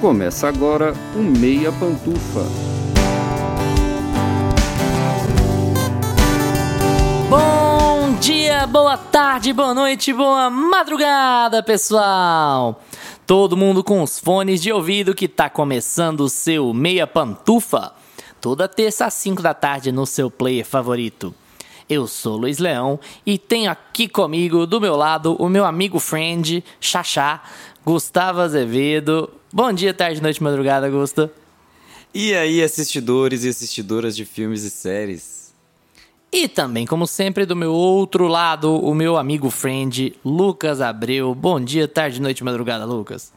Começa agora o Meia Pantufa. Bom dia, boa tarde, boa noite, boa madrugada, pessoal! Todo mundo com os fones de ouvido que tá começando o seu Meia Pantufa. Toda terça às 5 da tarde no seu player favorito. Eu sou Luiz Leão e tenho aqui comigo, do meu lado, o meu amigo friend, Xaxá, Gustavo Azevedo. Bom dia, tarde, noite, madrugada, Gusta. E aí, assistidores e assistidoras de filmes e séries? E também, como sempre, do meu outro lado, o meu amigo friend, Lucas Abreu. Bom dia, tarde, noite, madrugada, Lucas.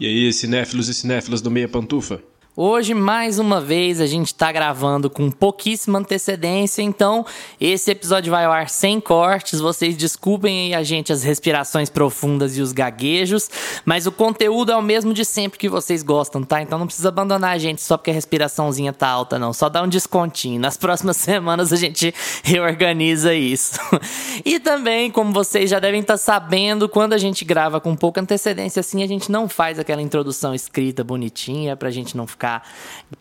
E aí, cinéfilos e cinéfilas do Meia Pantufa? Hoje, mais uma vez, a gente está gravando com pouquíssima antecedência, então esse episódio vai ao ar sem cortes. Vocês desculpem aí a gente as respirações profundas e os gaguejos, mas o conteúdo é o mesmo de sempre que vocês gostam, tá? Então não precisa abandonar a gente só porque a respiraçãozinha tá alta, não. Só dá um descontinho. Nas próximas semanas a gente reorganiza isso. e também, como vocês já devem estar tá sabendo, quando a gente grava com pouca antecedência assim, a gente não faz aquela introdução escrita bonitinha pra gente não ficar ficar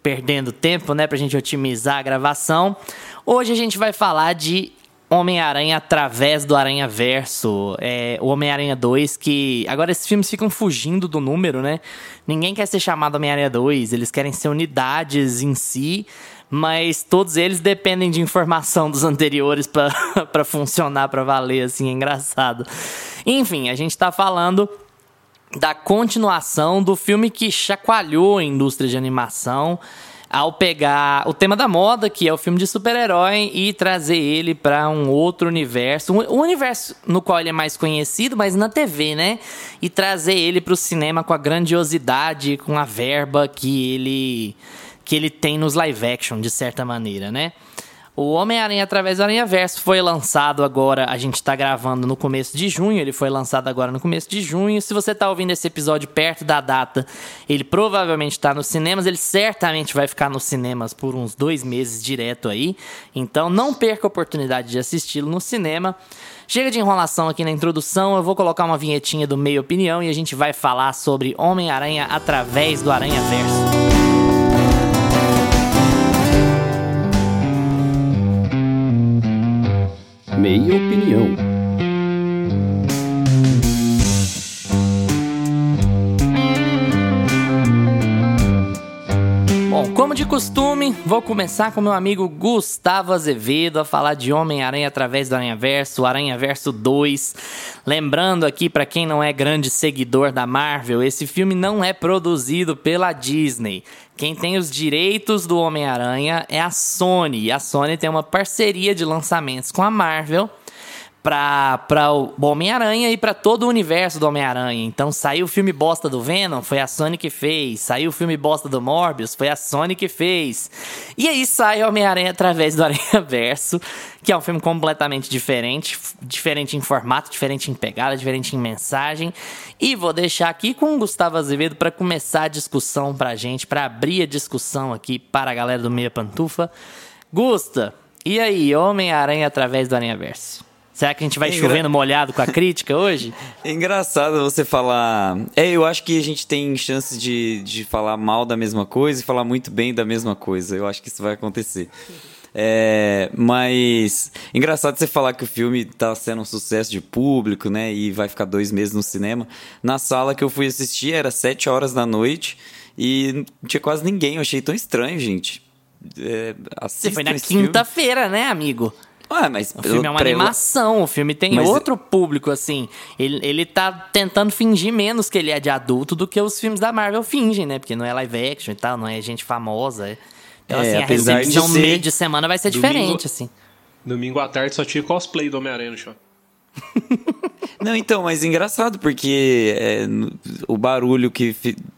perdendo tempo, né? Pra gente otimizar a gravação. Hoje a gente vai falar de Homem-Aranha através do Aranha Verso. É, o Homem-Aranha 2, que. Agora esses filmes ficam fugindo do número, né? Ninguém quer ser chamado Homem-Aranha 2, eles querem ser unidades em si, mas todos eles dependem de informação dos anteriores para funcionar, para valer, assim, é engraçado. Enfim, a gente tá falando da continuação do filme que chacoalhou a indústria de animação ao pegar o tema da moda, que é o filme de super-herói, e trazer ele para um outro universo, o universo no qual ele é mais conhecido, mas na TV, né? E trazer ele para o cinema com a grandiosidade, com a verba que ele que ele tem nos live action, de certa maneira, né? O Homem-Aranha através do Aranha Verso foi lançado agora, a gente está gravando no começo de junho, ele foi lançado agora no começo de junho. Se você está ouvindo esse episódio perto da data, ele provavelmente está nos cinemas, ele certamente vai ficar nos cinemas por uns dois meses direto aí. Então não perca a oportunidade de assisti-lo no cinema. Chega de enrolação aqui na introdução, eu vou colocar uma vinhetinha do meio opinião e a gente vai falar sobre Homem-Aranha através do Aranha Meia Opinião. Bom, como de costume, vou começar com meu amigo Gustavo Azevedo a falar de Homem-Aranha através do Aranha Verso, Aranha Verso 2. Lembrando aqui para quem não é grande seguidor da Marvel, esse filme não é produzido pela Disney. Quem tem os direitos do Homem-Aranha é a Sony. E a Sony tem uma parceria de lançamentos com a Marvel para o Homem-Aranha e para todo o universo do Homem-Aranha. Então saiu o filme bosta do Venom, foi a Sony que fez. Saiu o filme bosta do Morbius, foi a Sony que fez. E aí sai Homem-Aranha através do Aranha Verso, que é um filme completamente diferente, diferente em formato, diferente em pegada, diferente em mensagem. E vou deixar aqui com o Gustavo Azevedo para começar a discussão pra gente, para abrir a discussão aqui para a galera do Meia Pantufa. Gusta, e aí, Homem-Aranha através do Aranha Verso? Será que a gente vai chovendo molhado com a crítica hoje? É engraçado você falar. É, eu acho que a gente tem chances de, de falar mal da mesma coisa e falar muito bem da mesma coisa. Eu acho que isso vai acontecer. É, mas engraçado você falar que o filme tá sendo um sucesso de público, né? E vai ficar dois meses no cinema. Na sala que eu fui assistir era sete horas da noite e não tinha quase ninguém. Eu achei tão estranho, gente. É, você foi na quinta-feira, né, amigo? Ah, mas o filme é uma animação, o filme tem mas... outro público, assim. Ele, ele tá tentando fingir menos que ele é de adulto do que os filmes da Marvel fingem, né? Porque não é live action e tal, não é gente famosa. Então, é, assim, a recepção de meio de semana vai ser domingo, diferente, assim. Domingo à tarde só tinha cosplay do Homem-Aranha no show. Não, então, mas engraçado, porque é, o barulho que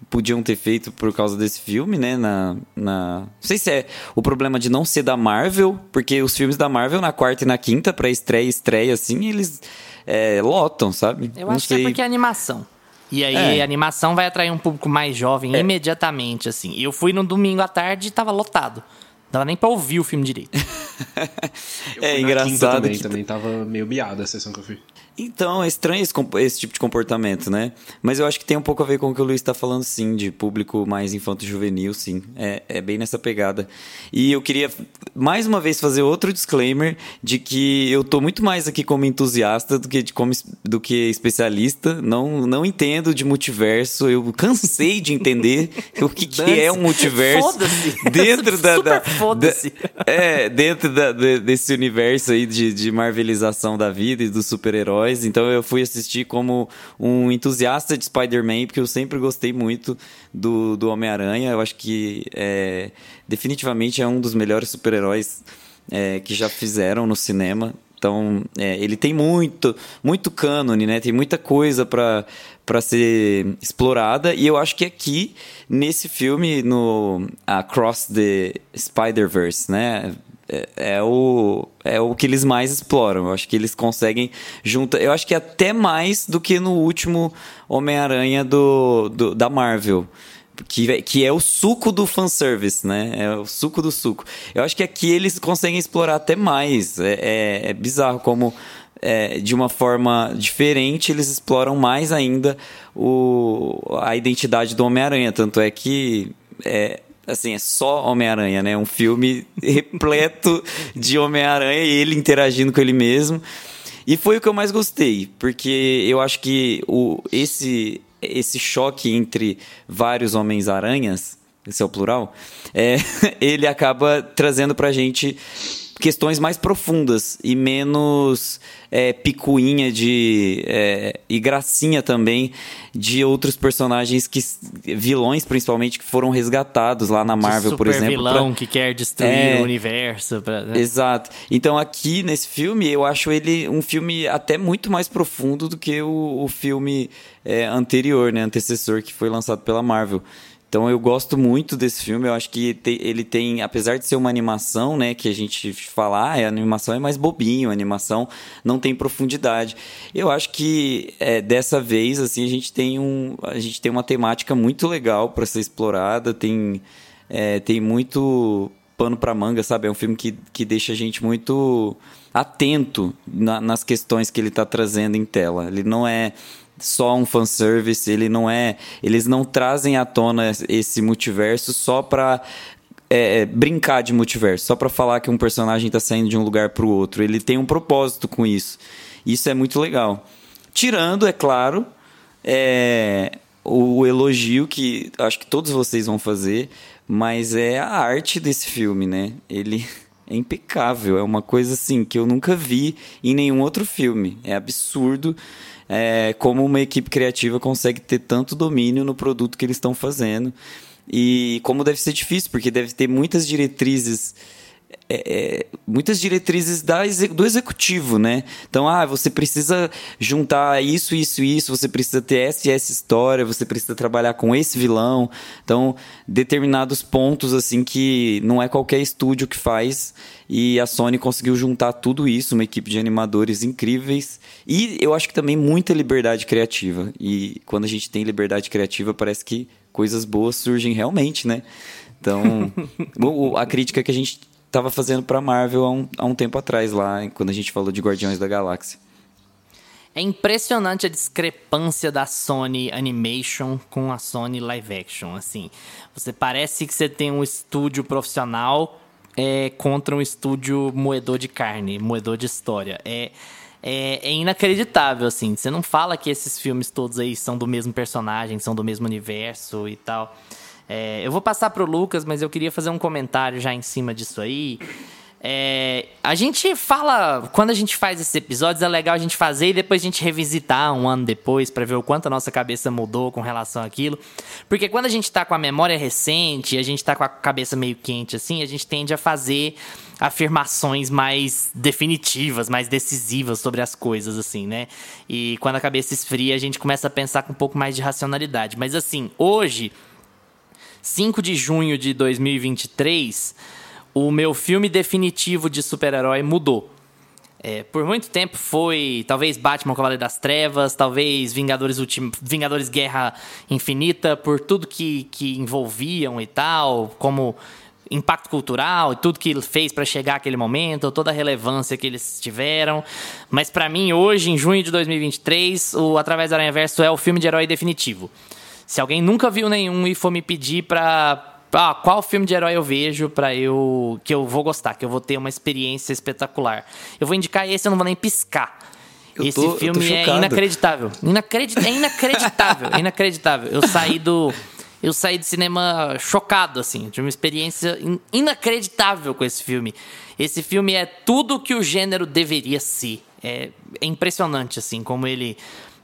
podiam ter feito por causa desse filme, né? Na, na... Não sei se é o problema de não ser da Marvel, porque os filmes da Marvel na quarta e na quinta, pra estreia, estreia, assim, eles é, lotam, sabe? Eu não acho sei. que é porque é animação. E aí é. a animação vai atrair um público mais jovem é. imediatamente, assim. Eu fui no domingo à tarde e tava lotado. Não dava nem pra ouvir o filme direito. é engraçado. Também, que... também tava meio miada a sessão que eu fui. Então, é estranho esse, esse, tipo de comportamento, né? Mas eu acho que tem um pouco a ver com o que o Luiz está falando, sim, de público mais infanto-juvenil, sim. É, é bem nessa pegada. E eu queria, mais uma vez, fazer outro disclaimer de que eu tô muito mais aqui como entusiasta do que, de, como, do que especialista. Não, não entendo de multiverso. Eu cansei de entender o que, que é um multiverso dentro da, da, da, é, dentro da, desse universo aí de, de marvelização da vida e dos super-heróis heróis, então eu fui assistir como um entusiasta de Spider-Man, porque eu sempre gostei muito do, do Homem-Aranha. Eu acho que é, definitivamente é um dos melhores super-heróis é, que já fizeram no cinema. Então, é, ele tem muito, muito cânone, né? Tem muita coisa para ser explorada e eu acho que aqui nesse filme no Across the Spider-Verse, né, é, é, o, é o que eles mais exploram. Eu acho que eles conseguem juntar. Eu acho que até mais do que no último Homem-Aranha do, do, da Marvel. Que, que é o suco do fanservice, né? É o suco do suco. Eu acho que aqui eles conseguem explorar até mais. É, é, é bizarro como, é, de uma forma diferente, eles exploram mais ainda o, a identidade do Homem-Aranha. Tanto é que é, assim, é só Homem-Aranha, né? Um filme repleto de Homem-Aranha e ele interagindo com ele mesmo. E foi o que eu mais gostei, porque eu acho que o, esse, esse choque entre vários Homens-Aranhas, esse é o plural, é, ele acaba trazendo pra gente questões mais profundas e menos é, picuinha de é, e gracinha também de outros personagens que vilões principalmente que foram resgatados lá na Marvel por exemplo vilão pra... que quer destruir é, o universo pra, né? exato. Então aqui nesse filme eu acho ele um filme até muito mais profundo do que o, o filme é, anterior né antecessor que foi lançado pela Marvel então eu gosto muito desse filme. Eu acho que ele tem, apesar de ser uma animação, né, que a gente fala, ah, a animação é mais bobinho, a animação não tem profundidade. Eu acho que é, dessa vez assim a gente tem um, a gente tem uma temática muito legal para ser explorada. Tem é, tem muito pano para manga, sabe? É um filme que, que deixa a gente muito atento na, nas questões que ele está trazendo em tela. Ele não é só um fanservice, ele não é. Eles não trazem à tona esse multiverso só pra é, é brincar de multiverso, só para falar que um personagem está saindo de um lugar para o outro. Ele tem um propósito com isso. Isso é muito legal. Tirando, é claro, é, o elogio que acho que todos vocês vão fazer, mas é a arte desse filme, né? Ele é impecável, é uma coisa assim que eu nunca vi em nenhum outro filme. É absurdo é, como uma equipe criativa consegue ter tanto domínio no produto que eles estão fazendo. E como deve ser difícil, porque deve ter muitas diretrizes é, é, muitas diretrizes da, do executivo, né? Então, ah, você precisa juntar isso, isso, isso, você precisa ter essa e essa história, você precisa trabalhar com esse vilão. Então, determinados pontos, assim, que não é qualquer estúdio que faz. E a Sony conseguiu juntar tudo isso, uma equipe de animadores incríveis. E eu acho que também muita liberdade criativa. E quando a gente tem liberdade criativa, parece que coisas boas surgem realmente, né? Então, a crítica que a gente estava fazendo para Marvel há um, há um tempo atrás, lá, quando a gente falou de Guardiões da Galáxia. É impressionante a discrepância da Sony Animation com a Sony Live Action. Assim, você parece que você tem um estúdio profissional é, contra um estúdio moedor de carne, moedor de história. É, é, é, inacreditável, assim. Você não fala que esses filmes todos aí são do mesmo personagem, são do mesmo universo e tal. É, eu vou passar pro Lucas, mas eu queria fazer um comentário já em cima disso aí. É, a gente fala, quando a gente faz esses episódios, é legal a gente fazer e depois a gente revisitar um ano depois para ver o quanto a nossa cabeça mudou com relação àquilo. Porque quando a gente tá com a memória recente, a gente tá com a cabeça meio quente assim, a gente tende a fazer afirmações mais definitivas, mais decisivas sobre as coisas, assim, né? E quando a cabeça esfria, a gente começa a pensar com um pouco mais de racionalidade. Mas assim, hoje 5 de junho de 2023, o meu filme definitivo de super-herói mudou. É, por muito tempo foi talvez Batman Cavaleiro das Trevas, talvez Vingadores Ultim... Vingadores Guerra Infinita, por tudo que, que envolviam e tal, como impacto cultural e tudo que fez para chegar àquele momento, toda a relevância que eles tiveram. Mas para mim, hoje, em junho de 2023, o Através do Aranha Verso é o filme de herói definitivo. Se alguém nunca viu nenhum e for me pedir pra ah, qual filme de herói eu vejo para eu que eu vou gostar, que eu vou ter uma experiência espetacular. Eu vou indicar esse, eu não vou nem piscar. Eu esse tô- filme é inacreditável. Inacredi é inacreditável, inacreditável. Eu saí do eu saí do cinema chocado assim, de uma experiência in- inacreditável com esse filme. Esse filme é tudo que o gênero deveria ser. É, é impressionante assim como ele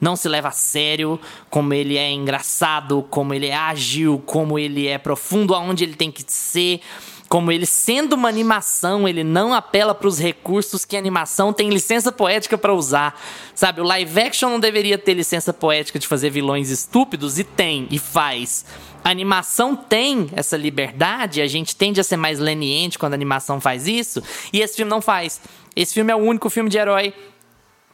não se leva a sério, como ele é engraçado, como ele é ágil, como ele é profundo aonde ele tem que ser, como ele sendo uma animação, ele não apela para os recursos que a animação tem licença poética para usar. Sabe, o live action não deveria ter licença poética de fazer vilões estúpidos e tem e faz. A animação tem essa liberdade, a gente tende a ser mais leniente quando a animação faz isso, e esse filme não faz. Esse filme é o único filme de herói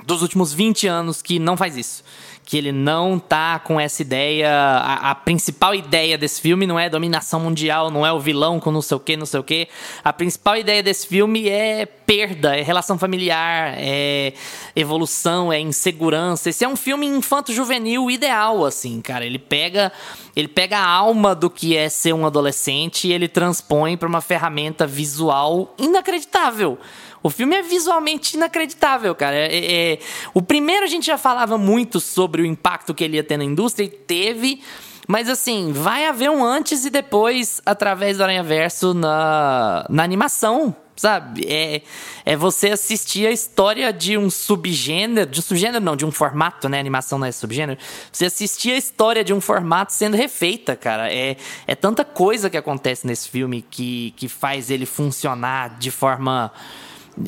dos últimos 20 anos que não faz isso. Que ele não tá com essa ideia. A, a principal ideia desse filme não é dominação mundial, não é o vilão com não sei o que, não sei o que. A principal ideia desse filme é perda, é relação familiar, é evolução, é insegurança. Esse é um filme infanto-juvenil ideal, assim, cara. Ele pega, ele pega a alma do que é ser um adolescente e ele transpõe para uma ferramenta visual inacreditável. O filme é visualmente inacreditável, cara. É- é- o primeiro a gente já falava muito sobre o impacto que ele ia ter na indústria e teve. Mas assim, vai haver um antes e depois através do Aranha Verso na, na animação, sabe? É, é você assistir a história de um subgênero, de um subgênero não, de um formato, né? Animação não é subgênero. Você assistir a história de um formato sendo refeita, cara. É, é tanta coisa que acontece nesse filme que, que faz ele funcionar de forma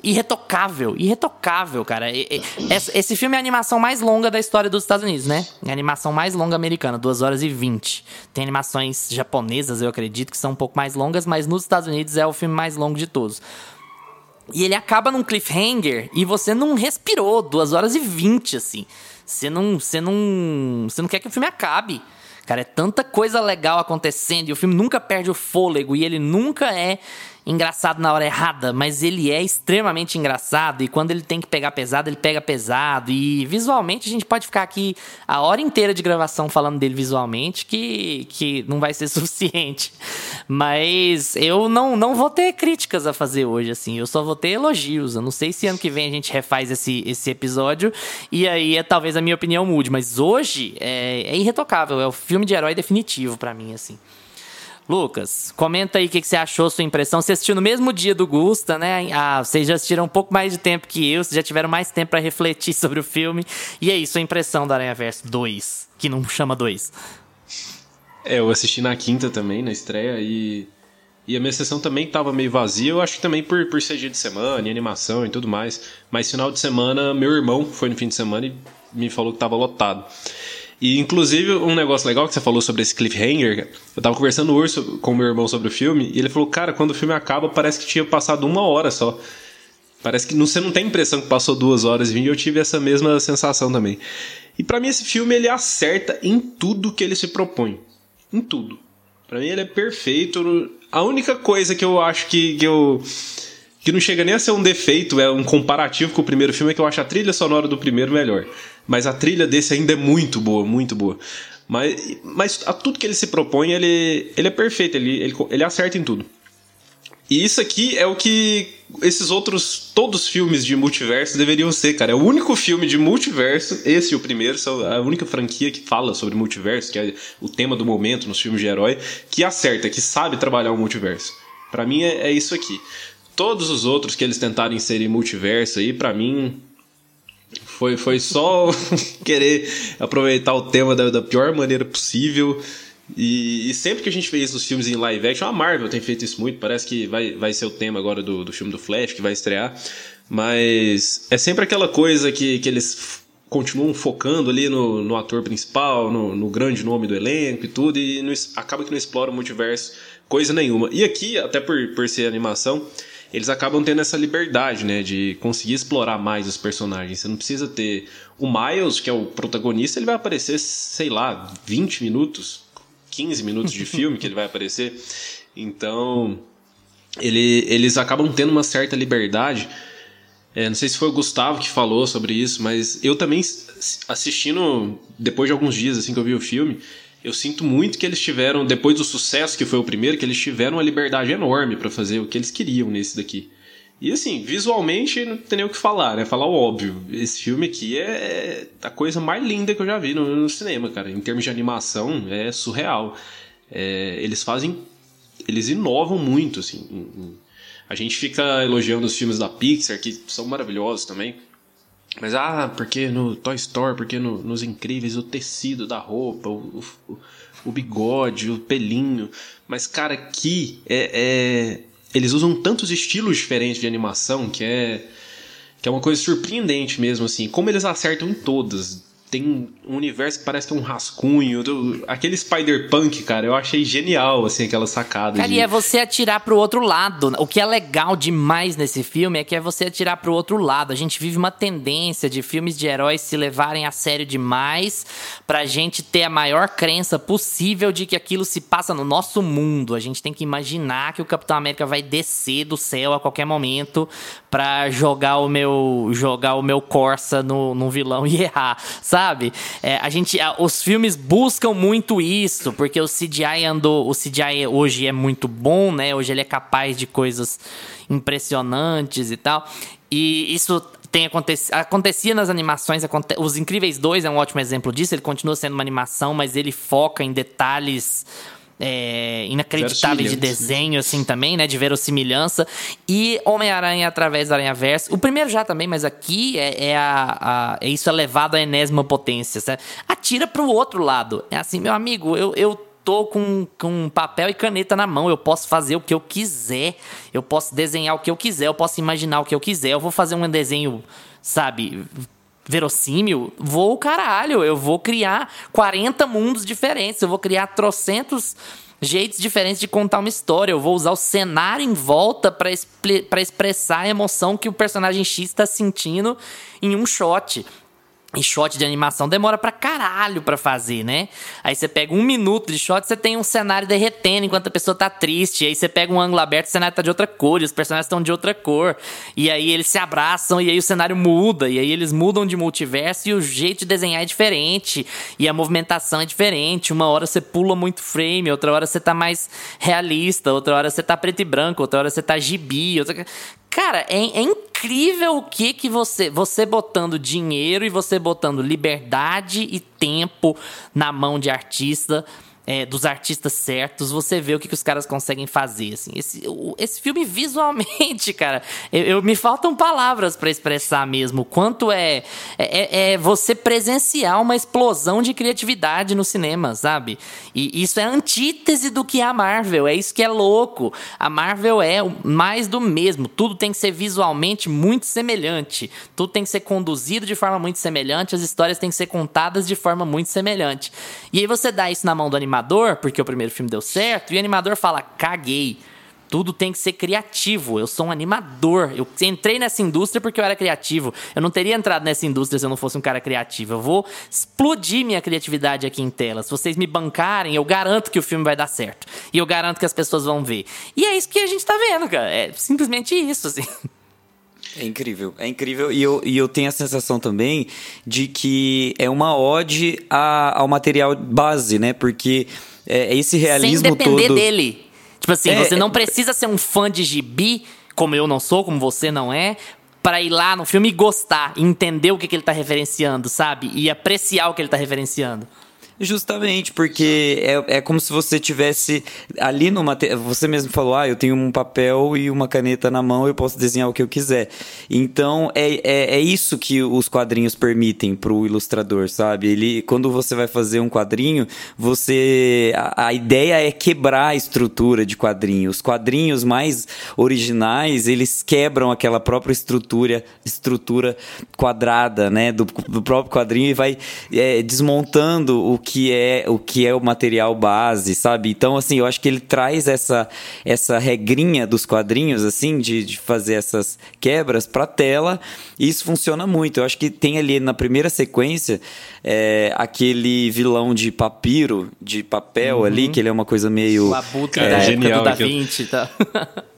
irretocável, irretocável, cara. Esse, esse filme é a animação mais longa da história dos Estados Unidos, né? É a animação mais longa americana, 2 horas e 20. Tem animações japonesas, eu acredito, que são um pouco mais longas, mas nos Estados Unidos é o filme mais longo de todos. E ele acaba num cliffhanger e você não respirou 2 horas e 20, assim. Você não, você não, você não quer que o filme acabe. Cara, é tanta coisa legal acontecendo e o filme nunca perde o fôlego e ele nunca é engraçado na hora errada, mas ele é extremamente engraçado e quando ele tem que pegar pesado, ele pega pesado e visualmente a gente pode ficar aqui a hora inteira de gravação falando dele visualmente que, que não vai ser suficiente. Mas eu não, não vou ter críticas a fazer hoje, assim, eu só vou ter elogios. Eu não sei se ano que vem a gente refaz esse, esse episódio e aí é, talvez a minha opinião mude, mas hoje é, é irretocável, é o filme de herói definitivo pra mim, assim. Lucas, comenta aí o que, que você achou, sua impressão. Você assistiu no mesmo dia do Gusta, né? Ah, vocês já assistiram um pouco mais de tempo que eu, vocês já tiveram mais tempo pra refletir sobre o filme. E aí, sua impressão do Aranha Verso 2, que não chama 2. É, eu assisti na quinta também, na estreia, e, e a minha sessão também tava meio vazia. Eu acho que também por, por ser dia de semana, e animação e tudo mais. Mas final de semana, meu irmão foi no fim de semana e me falou que tava lotado. E inclusive um negócio legal que você falou sobre esse cliffhanger, eu tava conversando hoje so- com meu irmão sobre o filme, e ele falou, cara, quando o filme acaba, parece que tinha passado uma hora só. Parece que você não tem a impressão que passou duas horas e eu tive essa mesma sensação também. E pra mim esse filme ele acerta em tudo que ele se propõe. Em tudo. Pra mim ele é perfeito. A única coisa que eu acho que, que eu que não chega nem a ser um defeito, é um comparativo com o primeiro filme, é que eu acho a trilha sonora do primeiro melhor. Mas a trilha desse ainda é muito boa, muito boa. Mas, mas a tudo que ele se propõe, ele, ele é perfeito, ele, ele, ele acerta em tudo. E isso aqui é o que esses outros, todos os filmes de multiverso deveriam ser, cara. É o único filme de multiverso, esse o primeiro, a única franquia que fala sobre multiverso, que é o tema do momento nos filmes de herói, que acerta, que sabe trabalhar o multiverso. Pra mim é, é isso aqui. Todos os outros que eles tentarem inserir multiverso aí, pra mim, foi, foi só querer aproveitar o tema da, da pior maneira possível. E, e sempre que a gente fez os filmes em live action, a Marvel tem feito isso muito. Parece que vai, vai ser o tema agora do, do filme do Flash, que vai estrear. Mas é sempre aquela coisa que, que eles continuam focando ali no, no ator principal, no, no grande nome do elenco e tudo, e não acaba que não explora o multiverso coisa nenhuma. E aqui, até por, por ser animação, eles acabam tendo essa liberdade, né, de conseguir explorar mais os personagens. Você não precisa ter o Miles, que é o protagonista, ele vai aparecer, sei lá, 20 minutos, 15 minutos de filme que ele vai aparecer. Então, ele, eles acabam tendo uma certa liberdade. É, não sei se foi o Gustavo que falou sobre isso, mas eu também assistindo depois de alguns dias assim que eu vi o filme, eu sinto muito que eles tiveram depois do sucesso que foi o primeiro, que eles tiveram uma liberdade enorme para fazer o que eles queriam nesse daqui. E assim, visualmente não tem nem o que falar, né? Falar o óbvio. Esse filme aqui é a coisa mais linda que eu já vi no, no cinema, cara. Em termos de animação, é surreal. É, eles fazem. Eles inovam muito, assim. A gente fica elogiando os filmes da Pixar, que são maravilhosos também. Mas, ah, porque no Toy Story, porque no, nos Incríveis, o tecido da roupa, o, o, o bigode, o pelinho. Mas, cara, aqui é, é eles usam tantos estilos diferentes de animação que é que é uma coisa surpreendente mesmo assim, como eles acertam em todas tem um universo que parece um rascunho. Do, aquele Spider-Punk, cara, eu achei genial, assim, aquela sacada. Cara, de... e é você atirar pro outro lado. O que é legal demais nesse filme é que é você atirar pro outro lado. A gente vive uma tendência de filmes de heróis se levarem a sério demais pra gente ter a maior crença possível de que aquilo se passa no nosso mundo. A gente tem que imaginar que o Capitão América vai descer do céu a qualquer momento pra jogar o meu, jogar o meu Corsa no, no vilão e errar, sabe? sabe? É, a gente, a, os filmes buscam muito isso, porque o CGI andou, o CGI hoje é muito bom, né? Hoje ele é capaz de coisas impressionantes e tal. E isso tem acontecido, acontecia nas animações, aconte, Os Incríveis 2 é um ótimo exemplo disso, ele continua sendo uma animação, mas ele foca em detalhes é, inacreditável de desenho, assim, também, né? De verossimilhança. E Homem-Aranha através da Aranha Verso. O primeiro já também, mas aqui é, é a, a, é isso é levado à enésima potência, certo? Atira pro outro lado. É assim, meu amigo, eu, eu tô com, com papel e caneta na mão, eu posso fazer o que eu quiser, eu posso desenhar o que eu quiser, eu posso imaginar o que eu quiser, eu vou fazer um desenho, sabe, verossímil, vou caralho, eu vou criar 40 mundos diferentes, eu vou criar trocentos jeitos diferentes de contar uma história, eu vou usar o cenário em volta para expressar a emoção que o personagem X está sentindo em um shot. E shot de animação demora pra caralho pra fazer, né? Aí você pega um minuto de shot, você tem um cenário derretendo enquanto a pessoa tá triste. Aí você pega um ângulo aberto, o cenário tá de outra cor, e os personagens estão de outra cor. E aí eles se abraçam, e aí o cenário muda. E aí eles mudam de multiverso, e o jeito de desenhar é diferente. E a movimentação é diferente. Uma hora você pula muito frame, outra hora você tá mais realista, outra hora você tá preto e branco, outra hora você tá gibi. Outra... Cara, é, é, incrível o que que você, você botando dinheiro e você botando liberdade e tempo na mão de artista é, dos artistas certos, você vê o que, que os caras conseguem fazer. Assim. Esse, o, esse filme, visualmente, cara, eu, eu me faltam palavras para expressar mesmo. Quanto é, é, é, você presenciar uma explosão de criatividade no cinema, sabe? E isso é antítese do que é a Marvel. É isso que é louco. A Marvel é mais do mesmo. Tudo tem que ser visualmente muito semelhante. Tudo tem que ser conduzido de forma muito semelhante. As histórias têm que ser contadas de forma muito semelhante. E aí você dá isso na mão do animador animador, porque o primeiro filme deu certo, e o animador fala: caguei. Tudo tem que ser criativo. Eu sou um animador. Eu entrei nessa indústria porque eu era criativo. Eu não teria entrado nessa indústria se eu não fosse um cara criativo. Eu vou explodir minha criatividade aqui em tela. Se vocês me bancarem, eu garanto que o filme vai dar certo. E eu garanto que as pessoas vão ver. E é isso que a gente tá vendo, cara. É simplesmente isso, assim. É incrível, é incrível. E eu, e eu tenho a sensação também de que é uma ode a, ao material base, né? Porque é, é esse realismo Sem depender todo... dele. Tipo assim, é, você não precisa ser um fã de gibi, como eu não sou, como você não é, para ir lá no filme e gostar, entender o que, que ele tá referenciando, sabe? E apreciar o que ele tá referenciando. Justamente, porque é, é como se você tivesse ali no material. Você mesmo falou, ah, eu tenho um papel e uma caneta na mão, eu posso desenhar o que eu quiser. Então é, é, é isso que os quadrinhos permitem para o ilustrador, sabe? Ele, quando você vai fazer um quadrinho, você. A, a ideia é quebrar a estrutura de quadrinho. Os quadrinhos mais originais, eles quebram aquela própria estrutura, estrutura quadrada, né? Do, do próprio quadrinho e vai é, desmontando o que que é o que é o material base, sabe? Então, assim, eu acho que ele traz essa essa regrinha dos quadrinhos, assim, de, de fazer essas quebras para tela, e isso funciona muito. Eu acho que tem ali na primeira sequência é, aquele vilão de papiro, de papel uhum. ali, que ele é uma coisa meio. O abutre é, da época do Da Vinci tá?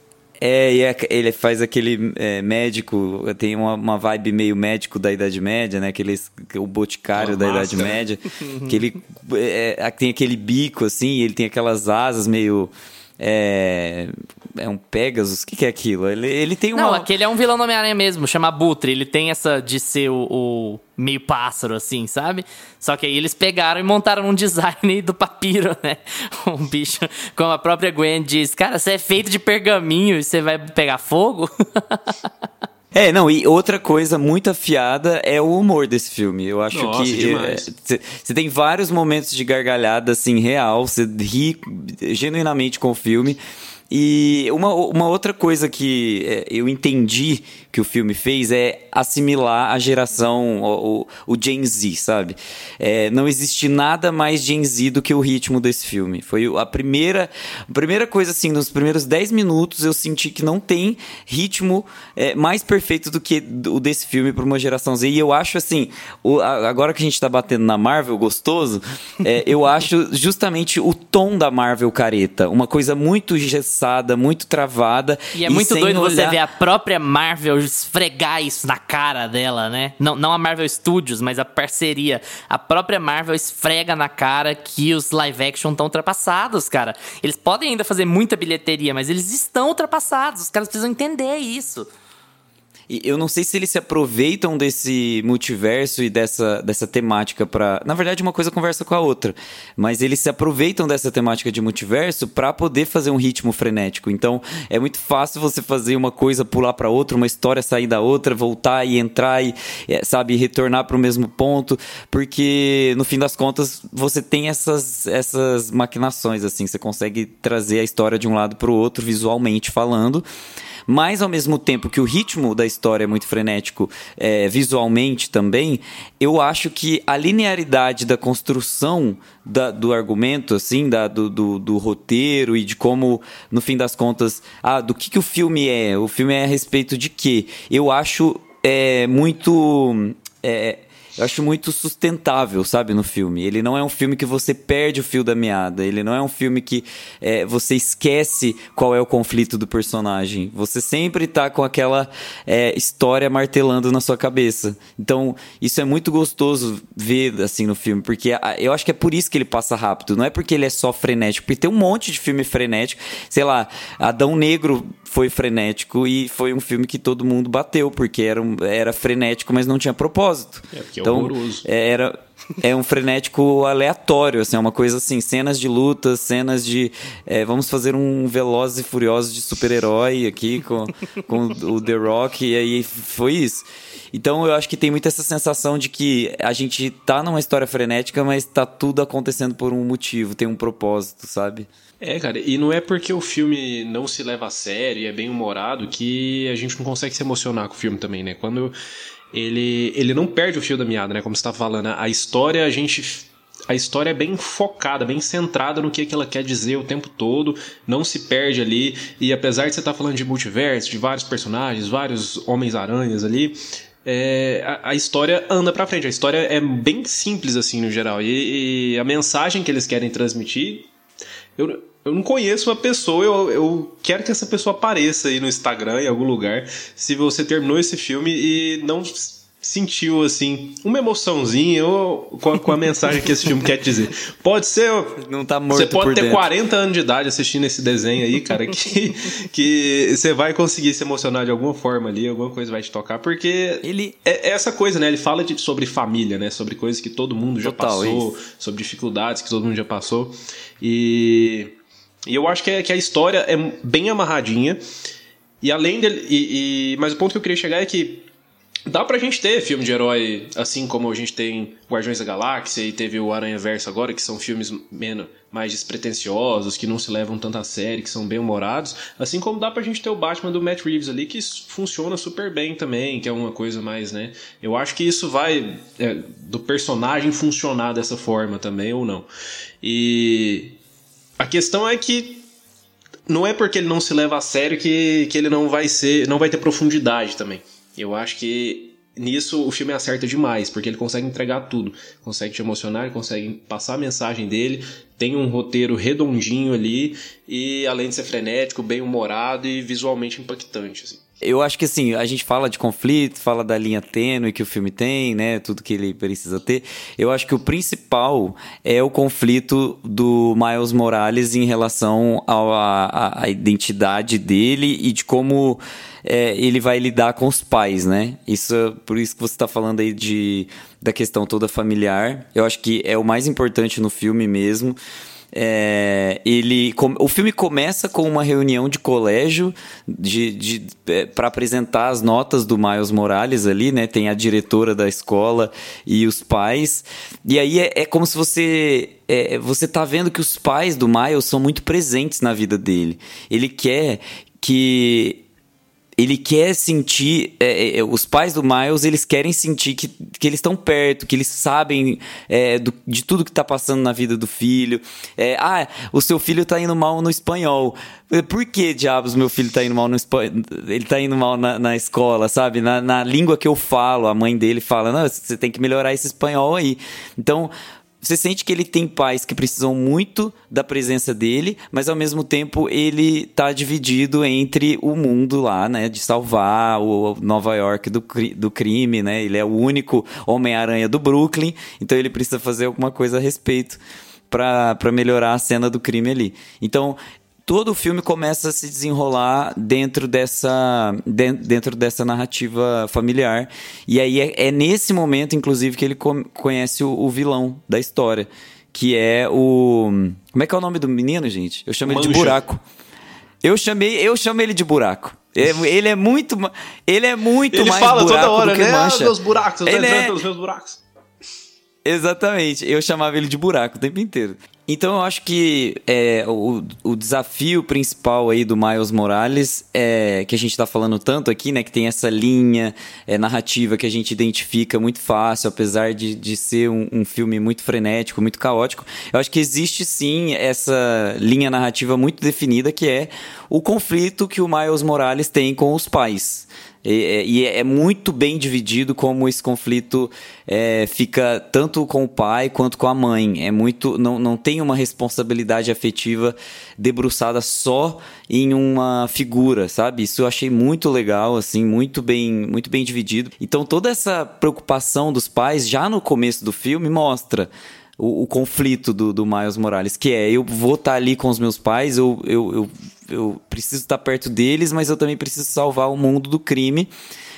É, e é, ele faz aquele é, médico, tem uma, uma, vibe meio médico da Idade Média, né? Aqueles, o boticário da Idade Média. que ele é, tem aquele bico, assim, ele tem aquelas asas meio é, é um Pegasus? O que, que é aquilo? Ele, ele tem uma. Não, aquele é um vilão do Homem-Aranha mesmo, chama Butre. Ele tem essa de ser o, o, meio pássaro, assim, sabe? Só que aí eles pegaram e montaram um design do papiro, né? Um bicho, como a própria Gwen diz: Cara, você é feito de pergaminho e você vai pegar fogo? É, não, e outra coisa muito afiada é o humor desse filme. Eu acho Nossa, que você é, tem vários momentos de gargalhada assim real, você ri genuinamente com o filme. E uma, uma outra coisa que é, eu entendi que o filme fez é assimilar a geração, o, o Gen Z, sabe? É, não existe nada mais Gen Z do que o ritmo desse filme. Foi a primeira, a primeira coisa, assim, nos primeiros 10 minutos eu senti que não tem ritmo é, mais perfeito do que o desse filme para uma geração Z. E eu acho, assim, o, agora que a gente tá batendo na Marvel, gostoso, é, eu acho justamente o tom da Marvel careta. Uma coisa muito engessada, muito travada. E é muito doido olhar... você ver a própria Marvel esfregar isso na cara dela, né? Não, não a Marvel Studios, mas a parceria. A própria Marvel esfrega na cara que os live action estão ultrapassados, cara. Eles podem ainda fazer muita bilheteria, mas eles estão ultrapassados. Os caras precisam entender isso eu não sei se eles se aproveitam desse multiverso e dessa, dessa temática para, na verdade, uma coisa conversa com a outra, mas eles se aproveitam dessa temática de multiverso para poder fazer um ritmo frenético. Então, é muito fácil você fazer uma coisa pular para outra, uma história sair da outra, voltar e entrar e, é, sabe, retornar para o mesmo ponto, porque no fim das contas você tem essas essas maquinações assim, você consegue trazer a história de um lado para o outro visualmente falando. Mas ao mesmo tempo que o ritmo da história é muito frenético é, visualmente também, eu acho que a linearidade da construção da, do argumento, assim, da, do, do, do, roteiro e de como, no fim das contas, ah, do que, que o filme é, o filme é a respeito de quê? Eu acho é, muito. É, eu acho muito sustentável, sabe, no filme. Ele não é um filme que você perde o fio da meada. Ele não é um filme que é, você esquece qual é o conflito do personagem. Você sempre tá com aquela é, história martelando na sua cabeça. Então, isso é muito gostoso ver, assim, no filme. Porque eu acho que é por isso que ele passa rápido. Não é porque ele é só frenético. Porque tem um monte de filme frenético. Sei lá, Adão Negro foi frenético e foi um filme que todo mundo bateu. Porque era, um, era frenético, mas não tinha propósito. É, porque então, horroroso. É, era, é um frenético aleatório, assim, é uma coisa assim, cenas de luta, cenas de. É, vamos fazer um Velozes e Furiosos de super-herói aqui com, com o The Rock, e aí foi isso. Então eu acho que tem muito essa sensação de que a gente tá numa história frenética, mas tá tudo acontecendo por um motivo, tem um propósito, sabe? É, cara, e não é porque o filme não se leva a sério e é bem humorado que a gente não consegue se emocionar com o filme também, né? Quando ele, ele não perde o fio da meada, né? Como você estava falando, a história a gente a história é bem focada, bem centrada no que, que ela quer dizer o tempo todo, não se perde ali. E apesar de você estar tá falando de multiverso, de vários personagens, vários Homens-Aranhas ali, é, a, a, história anda pra frente. A história é bem simples, assim, no geral. E, e a mensagem que eles querem transmitir. Eu, eu não conheço uma pessoa, eu, eu quero que essa pessoa apareça aí no Instagram, em algum lugar, se você terminou esse filme e não sentiu, assim, uma emoçãozinha ou, com, a, com a mensagem que esse filme quer dizer. Pode ser. Não tá morto Você pode ter dentro. 40 anos de idade assistindo esse desenho aí, cara, que, que você vai conseguir se emocionar de alguma forma ali, alguma coisa vai te tocar, porque ele é, é essa coisa, né? Ele fala de, sobre família, né? Sobre coisas que todo mundo já Total, passou, isso. sobre dificuldades que todo mundo já passou. E e eu acho que, é, que a história é bem amarradinha. E além dele. E, e, mas o ponto que eu queria chegar é que dá pra gente ter filme de herói, assim como a gente tem Guardiões da Galáxia e teve o Aranha Verso agora, que são filmes menos, mais despretensiosos, que não se levam tanto a sério, que são bem humorados. Assim como dá pra gente ter o Batman do Matt Reeves ali, que funciona super bem também, que é uma coisa mais, né? Eu acho que isso vai é, do personagem funcionar dessa forma também ou não. E a questão é que não é porque ele não se leva a sério que, que ele não vai ser, não vai ter profundidade também. Eu acho que nisso o filme acerta demais, porque ele consegue entregar tudo. Consegue te emocionar, consegue passar a mensagem dele, tem um roteiro redondinho ali e além de ser frenético, bem humorado e visualmente impactante, assim. Eu acho que assim, a gente fala de conflito, fala da linha tênue que o filme tem, né? Tudo que ele precisa ter. Eu acho que o principal é o conflito do Miles Morales em relação à, identidade dele e de como é, ele vai lidar com os pais, né? Isso, por isso que você está falando aí de, da questão toda familiar. Eu acho que é o mais importante no filme mesmo. É, ele, o filme começa com uma reunião de colégio de, de é, para apresentar as notas do Miles Morales ali, né? Tem a diretora da escola e os pais. E aí é, é como se você é, você tá vendo que os pais do Miles são muito presentes na vida dele. Ele quer que ele quer sentir é, é, é, os pais do Miles eles querem sentir que, que eles estão perto que eles sabem é, do, de tudo que está passando na vida do filho. É, ah o seu filho está indo mal no espanhol. Por que diabos meu filho está indo mal no espanhol ele está indo mal na, na escola sabe? Na, na língua que eu falo a mãe dele fala não você tem que melhorar esse espanhol aí. Então você sente que ele tem pais que precisam muito da presença dele, mas ao mesmo tempo ele tá dividido entre o mundo lá, né? De salvar o Nova York do, do crime, né? Ele é o único Homem-Aranha do Brooklyn, então ele precisa fazer alguma coisa a respeito para melhorar a cena do crime ali. Então, todo o filme começa a se desenrolar dentro dessa, dentro dessa narrativa familiar. E aí é, é nesse momento, inclusive, que ele conhece o, o, vilão da história. Que é o. Como é que é o nome do menino, gente? Eu chamo ele de buraco. Eu chamei, eu chamo ele de buraco. Ele é muito, ele é muito ele mais fala buraco toda hora, do que né? mancha. Ah, meus buracos, eu ele é... pelos meus buracos. Exatamente, eu chamava ele de buraco o tempo inteiro. Então eu acho que é, o, o desafio principal aí do Miles Morales é que a gente está falando tanto aqui, né? Que tem essa linha é, narrativa que a gente identifica muito fácil, apesar de, de ser um, um, filme muito frenético, muito caótico. Eu acho que existe sim essa linha narrativa muito definida que é o conflito que o Miles Morales tem com os pais. E, e, é muito bem dividido como esse conflito é, fica tanto com o pai quanto com a mãe. É muito, não, não tem uma responsabilidade afetiva debruçada só em uma figura, sabe? Isso eu achei muito legal, assim, muito bem, muito bem dividido. Então toda essa preocupação dos pais já no começo do filme mostra o, o, conflito do, do Miles Morales, que é eu vou estar tá ali com os meus pais, eu, eu, eu, eu preciso estar tá perto deles, mas eu também preciso salvar o mundo do crime.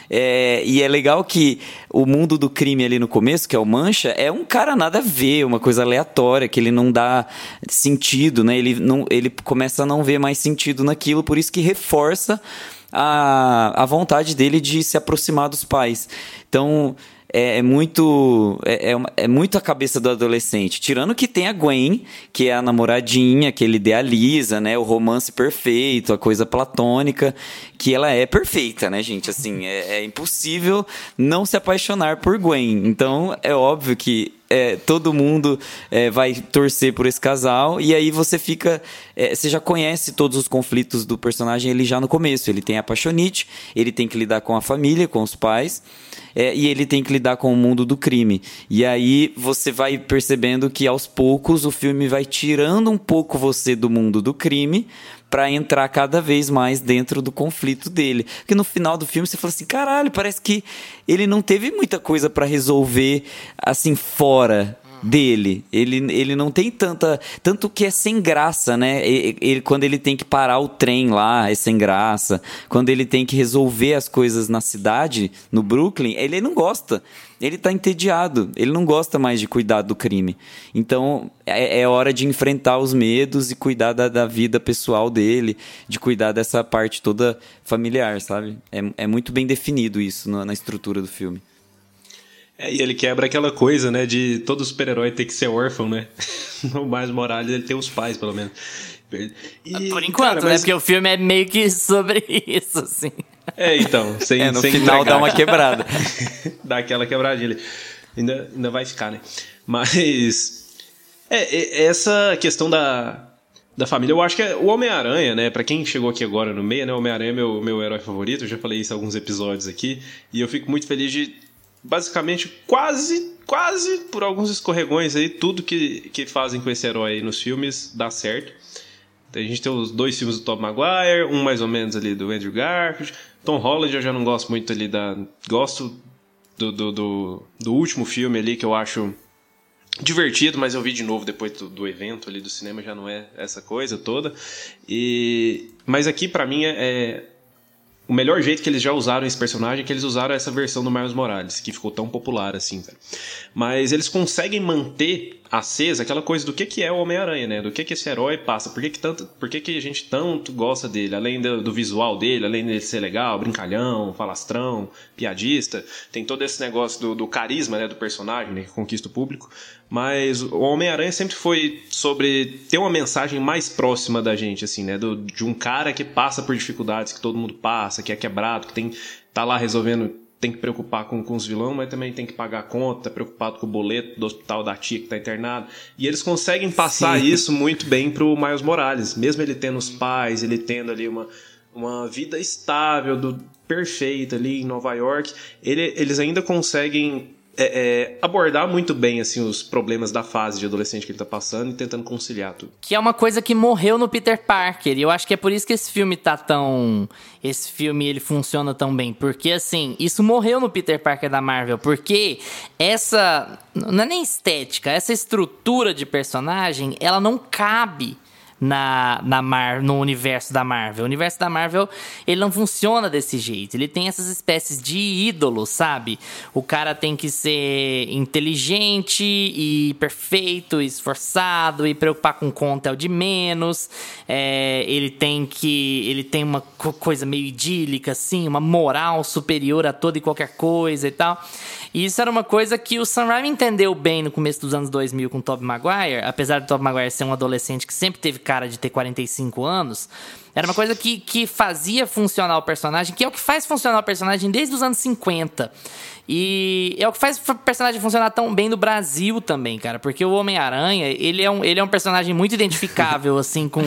É, e é legal que o mundo do crime ali no começo, que é o Mancha, é um cara nada a ver, uma coisa aleatória, que ele não dá sentido, né? Ele, não, ele começa a não ver mais sentido naquilo, por isso que reforça a, a vontade dele de se aproximar dos pais. Então, é, é muito é, é, é, muito a cabeça do adolescente. Tirando que tem a Gwen, que é a namoradinha, que ele idealiza, né? O romance perfeito, a coisa platônica, que ela é perfeita, né, gente? Assim, é, é impossível não se apaixonar por Gwen. Então, é óbvio que é, todo mundo é, vai torcer por esse casal e aí você fica é, você já conhece todos os conflitos do personagem ele já no começo ele tem a paixonite ele tem que lidar com a família com os pais é, e ele tem que lidar com o mundo do crime. E aí você vai percebendo que aos poucos o filme vai tirando um pouco você do mundo do crime para entrar cada vez mais dentro do conflito dele. Porque no final do filme você fala assim, caralho, parece que ele não teve muita coisa para resolver assim fora dele. Ele, ele não tem tanta. Tanto que é sem graça, né? Ele, ele, quando ele tem que parar o trem lá, é sem graça. Quando ele tem que resolver as coisas na cidade, no Brooklyn, ele não gosta. Ele tá entediado. Ele não gosta mais de cuidar do crime. Então é, é hora de enfrentar os medos e cuidar da, da, vida pessoal dele, de cuidar dessa parte toda familiar, sabe? É, é muito bem definido isso na, na estrutura do filme. É, e ele quebra aquela coisa, né, de todo super-herói ter que ser órfão, né? No mais Morales ele tem os pais, pelo menos. E, Por enquanto, cara, né? mas... né? Porque o filme é meio que sobre isso, assim. É, então, sem, é, no sem final entregar. dá uma quebrada. dá aquela quebradinha ali. Ainda, ainda vai ficar, né? Mas. É, é, essa questão da, da família, eu acho que é o Homem-Aranha, né? Pra quem chegou aqui agora no meio, né? O Homem-Aranha é meu, meu herói favorito, eu já falei isso em alguns episódios aqui. E eu fico muito feliz de basicamente quase, quase por alguns escorregões aí, tudo que, que fazem com esse herói nos filmes dá certo. A gente tem os dois filmes do Tom Maguire, um mais ou menos ali do Andrew Garfield. Tom Holland eu já não gosto muito ali da. Gosto do, do, do, do último filme ali que eu acho divertido, mas eu vi de novo depois do, do, evento ali do cinema, já não é essa coisa toda. E mas aqui para mim é, é, o melhor jeito que eles já usaram esse personagem é que eles usaram essa versão do Miles Morales, que ficou tão popular assim. Mas eles conseguem manter acesa aquela coisa do que, que é o Homem-Aranha, né? Do que, que esse herói passa, por que, que, tanto, por que, que a gente tanto gosta dele, além do, do visual dele, além dele ser legal, brincalhão, falastrão, piadista, tem todo esse negócio do, do carisma né, do personagem, né, que conquista o público. Mas o Homem-Aranha sempre foi sobre ter uma mensagem mais próxima da gente, assim, né? Do, de um cara que passa por dificuldades que todo mundo passa, que é quebrado, que tem tá lá resolvendo tem que preocupar com, com os vilões, mas também tem que pagar a conta, preocupado com o boleto do hospital da tia que tá internado. E eles conseguem passar Sim. isso muito bem pro Miles Morales. Mesmo ele tendo os pais, ele tendo ali uma, uma vida estável, do, perfeita ali em Nova York, ele, eles ainda conseguem é, é, abordar muito bem assim os problemas da fase de adolescente que ele tá passando e tentando conciliar tudo. Que é uma coisa que morreu no Peter Parker. E eu acho que é por isso que esse filme tá tão. Esse filme ele funciona tão bem. Porque, assim, isso morreu no Peter Parker da Marvel. Porque essa. Não é nem estética, essa estrutura de personagem, ela não cabe na, na Mar, no universo da Marvel. O universo da Marvel, ele não funciona desse jeito. Ele tem essas espécies de ídolos, sabe? O cara tem que ser inteligente e perfeito, esforçado e preocupar com conta é o de menos. É, ele tem que ele tem uma coisa meio idílica assim, uma moral superior a toda e qualquer coisa e tal. E isso era uma coisa que o Sam Raimi entendeu bem no começo dos anos 2000 com o Tobey Maguire, apesar do Tobey Maguire ser um adolescente que sempre teve cara de ter 45 anos. Era uma coisa que, que fazia funcionar o personagem, que é o que faz funcionar o personagem desde os anos 50. E é o que faz o personagem funcionar tão bem no Brasil também, cara. Porque o Homem-Aranha, ele, é um, ele é um personagem muito identificável, assim, com,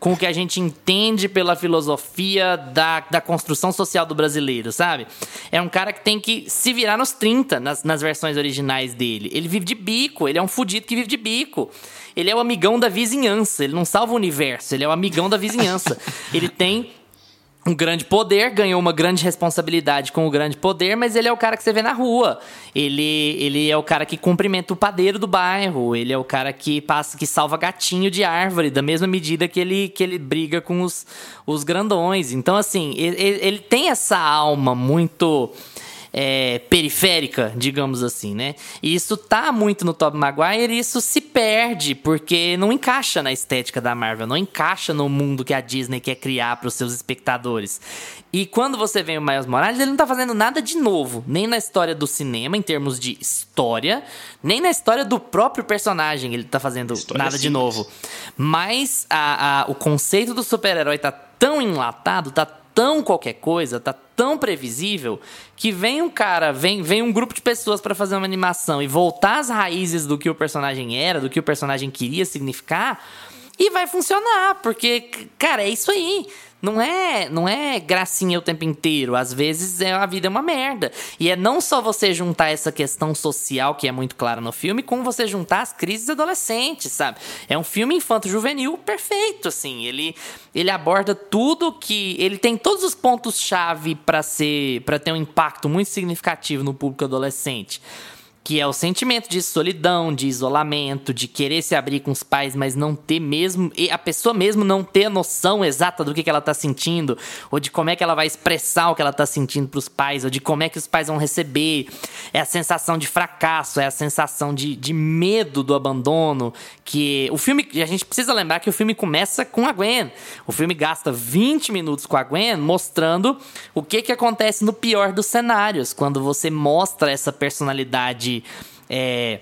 com o que a gente entende pela filosofia da, da construção social do brasileiro, sabe? É um cara que tem que se virar nos 30 nas, nas versões originais dele. Ele vive de bico, ele é um fudido que vive de bico. Ele é o amigão da vizinhança, ele não salva o universo, ele é o amigão da vizinhança. ele tem um grande poder, ganhou uma grande responsabilidade com o grande poder, mas ele é o cara que você vê na rua. Ele, ele é o cara que cumprimenta o padeiro do bairro. Ele é o cara que passa, que salva gatinho de árvore, da mesma medida que ele, que ele briga com os, os grandões. Então, assim, ele, ele tem essa alma muito é, periférica, digamos assim, né? E isso tá muito no Tobey Maguire e isso se perde, porque não encaixa na estética da Marvel, não encaixa no mundo que a Disney quer criar para os seus espectadores. E quando você vê o Miles Morales, ele não tá fazendo nada de novo, nem na história do cinema, em termos de história, nem na história do próprio personagem ele tá fazendo história nada simples. de novo. Mas a, a, o conceito do super-herói tá tão enlatado, tá tão qualquer coisa, tá tão previsível que vem um cara, vem, vem um grupo de pessoas para fazer uma animação e voltar às raízes do que o personagem era, do que o personagem queria significar, e vai funcionar, porque cara, é isso aí. Não é, não é gracinha o tempo inteiro. Às vezes é, a vida é uma merda. E é não só você juntar essa questão social, que é muito clara no filme, com você juntar as crises adolescentes, sabe? É um filme infanto-juvenil perfeito, assim. Ele, ele aborda tudo que. Ele tem todos os pontos-chave para ser. para ter um impacto muito significativo no público adolescente que é o sentimento de solidão, de isolamento, de querer se abrir com os pais, mas não ter mesmo, e a pessoa mesmo não ter a noção exata do que, que ela tá sentindo, ou de como é que ela vai expressar o que ela tá sentindo pros pais, ou de como é que os pais vão receber. É a sensação de fracasso, é a sensação de, de medo do abandono, que o filme, a gente precisa lembrar que o filme começa com a Gwen. O filme gasta 20 minutos com a Gwen mostrando o que que acontece no pior dos cenários, quando você mostra essa personalidade é,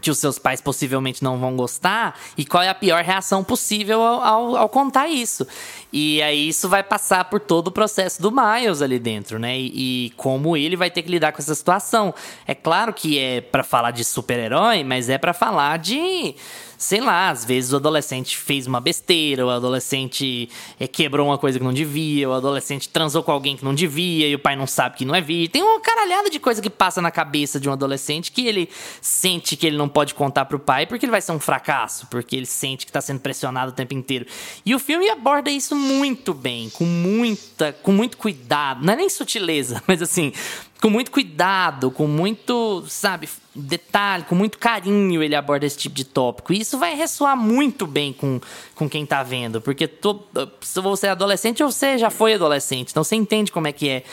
que os seus pais possivelmente não vão gostar e qual é a pior reação possível ao, ao, ao, contar isso. E aí isso vai passar por todo o processo do Miles ali dentro, né? E, e como ele vai ter que lidar com essa situação. É claro que é para falar de super-herói, mas é para falar de sei lá, às vezes o adolescente fez uma besteira, o adolescente é, quebrou uma coisa que não devia, o adolescente transou com alguém que não devia e o pai não sabe que não é virgem. Tem uma caralhada de coisa que passa na cabeça de um adolescente que ele sente que ele não pode contar pro pai porque ele vai ser um fracasso, porque ele sente que tá sendo pressionado o tempo inteiro. E o filme aborda isso muito bem, com muita, com muito cuidado. Não é nem sutileza, mas assim, com muito cuidado, com muito, sabe, detalhe, com muito carinho ele aborda esse tipo de tópico. E isso vai ressoar muito bem com, com quem tá vendo, porque se você é adolescente ou você já foi adolescente, então você entende como é que é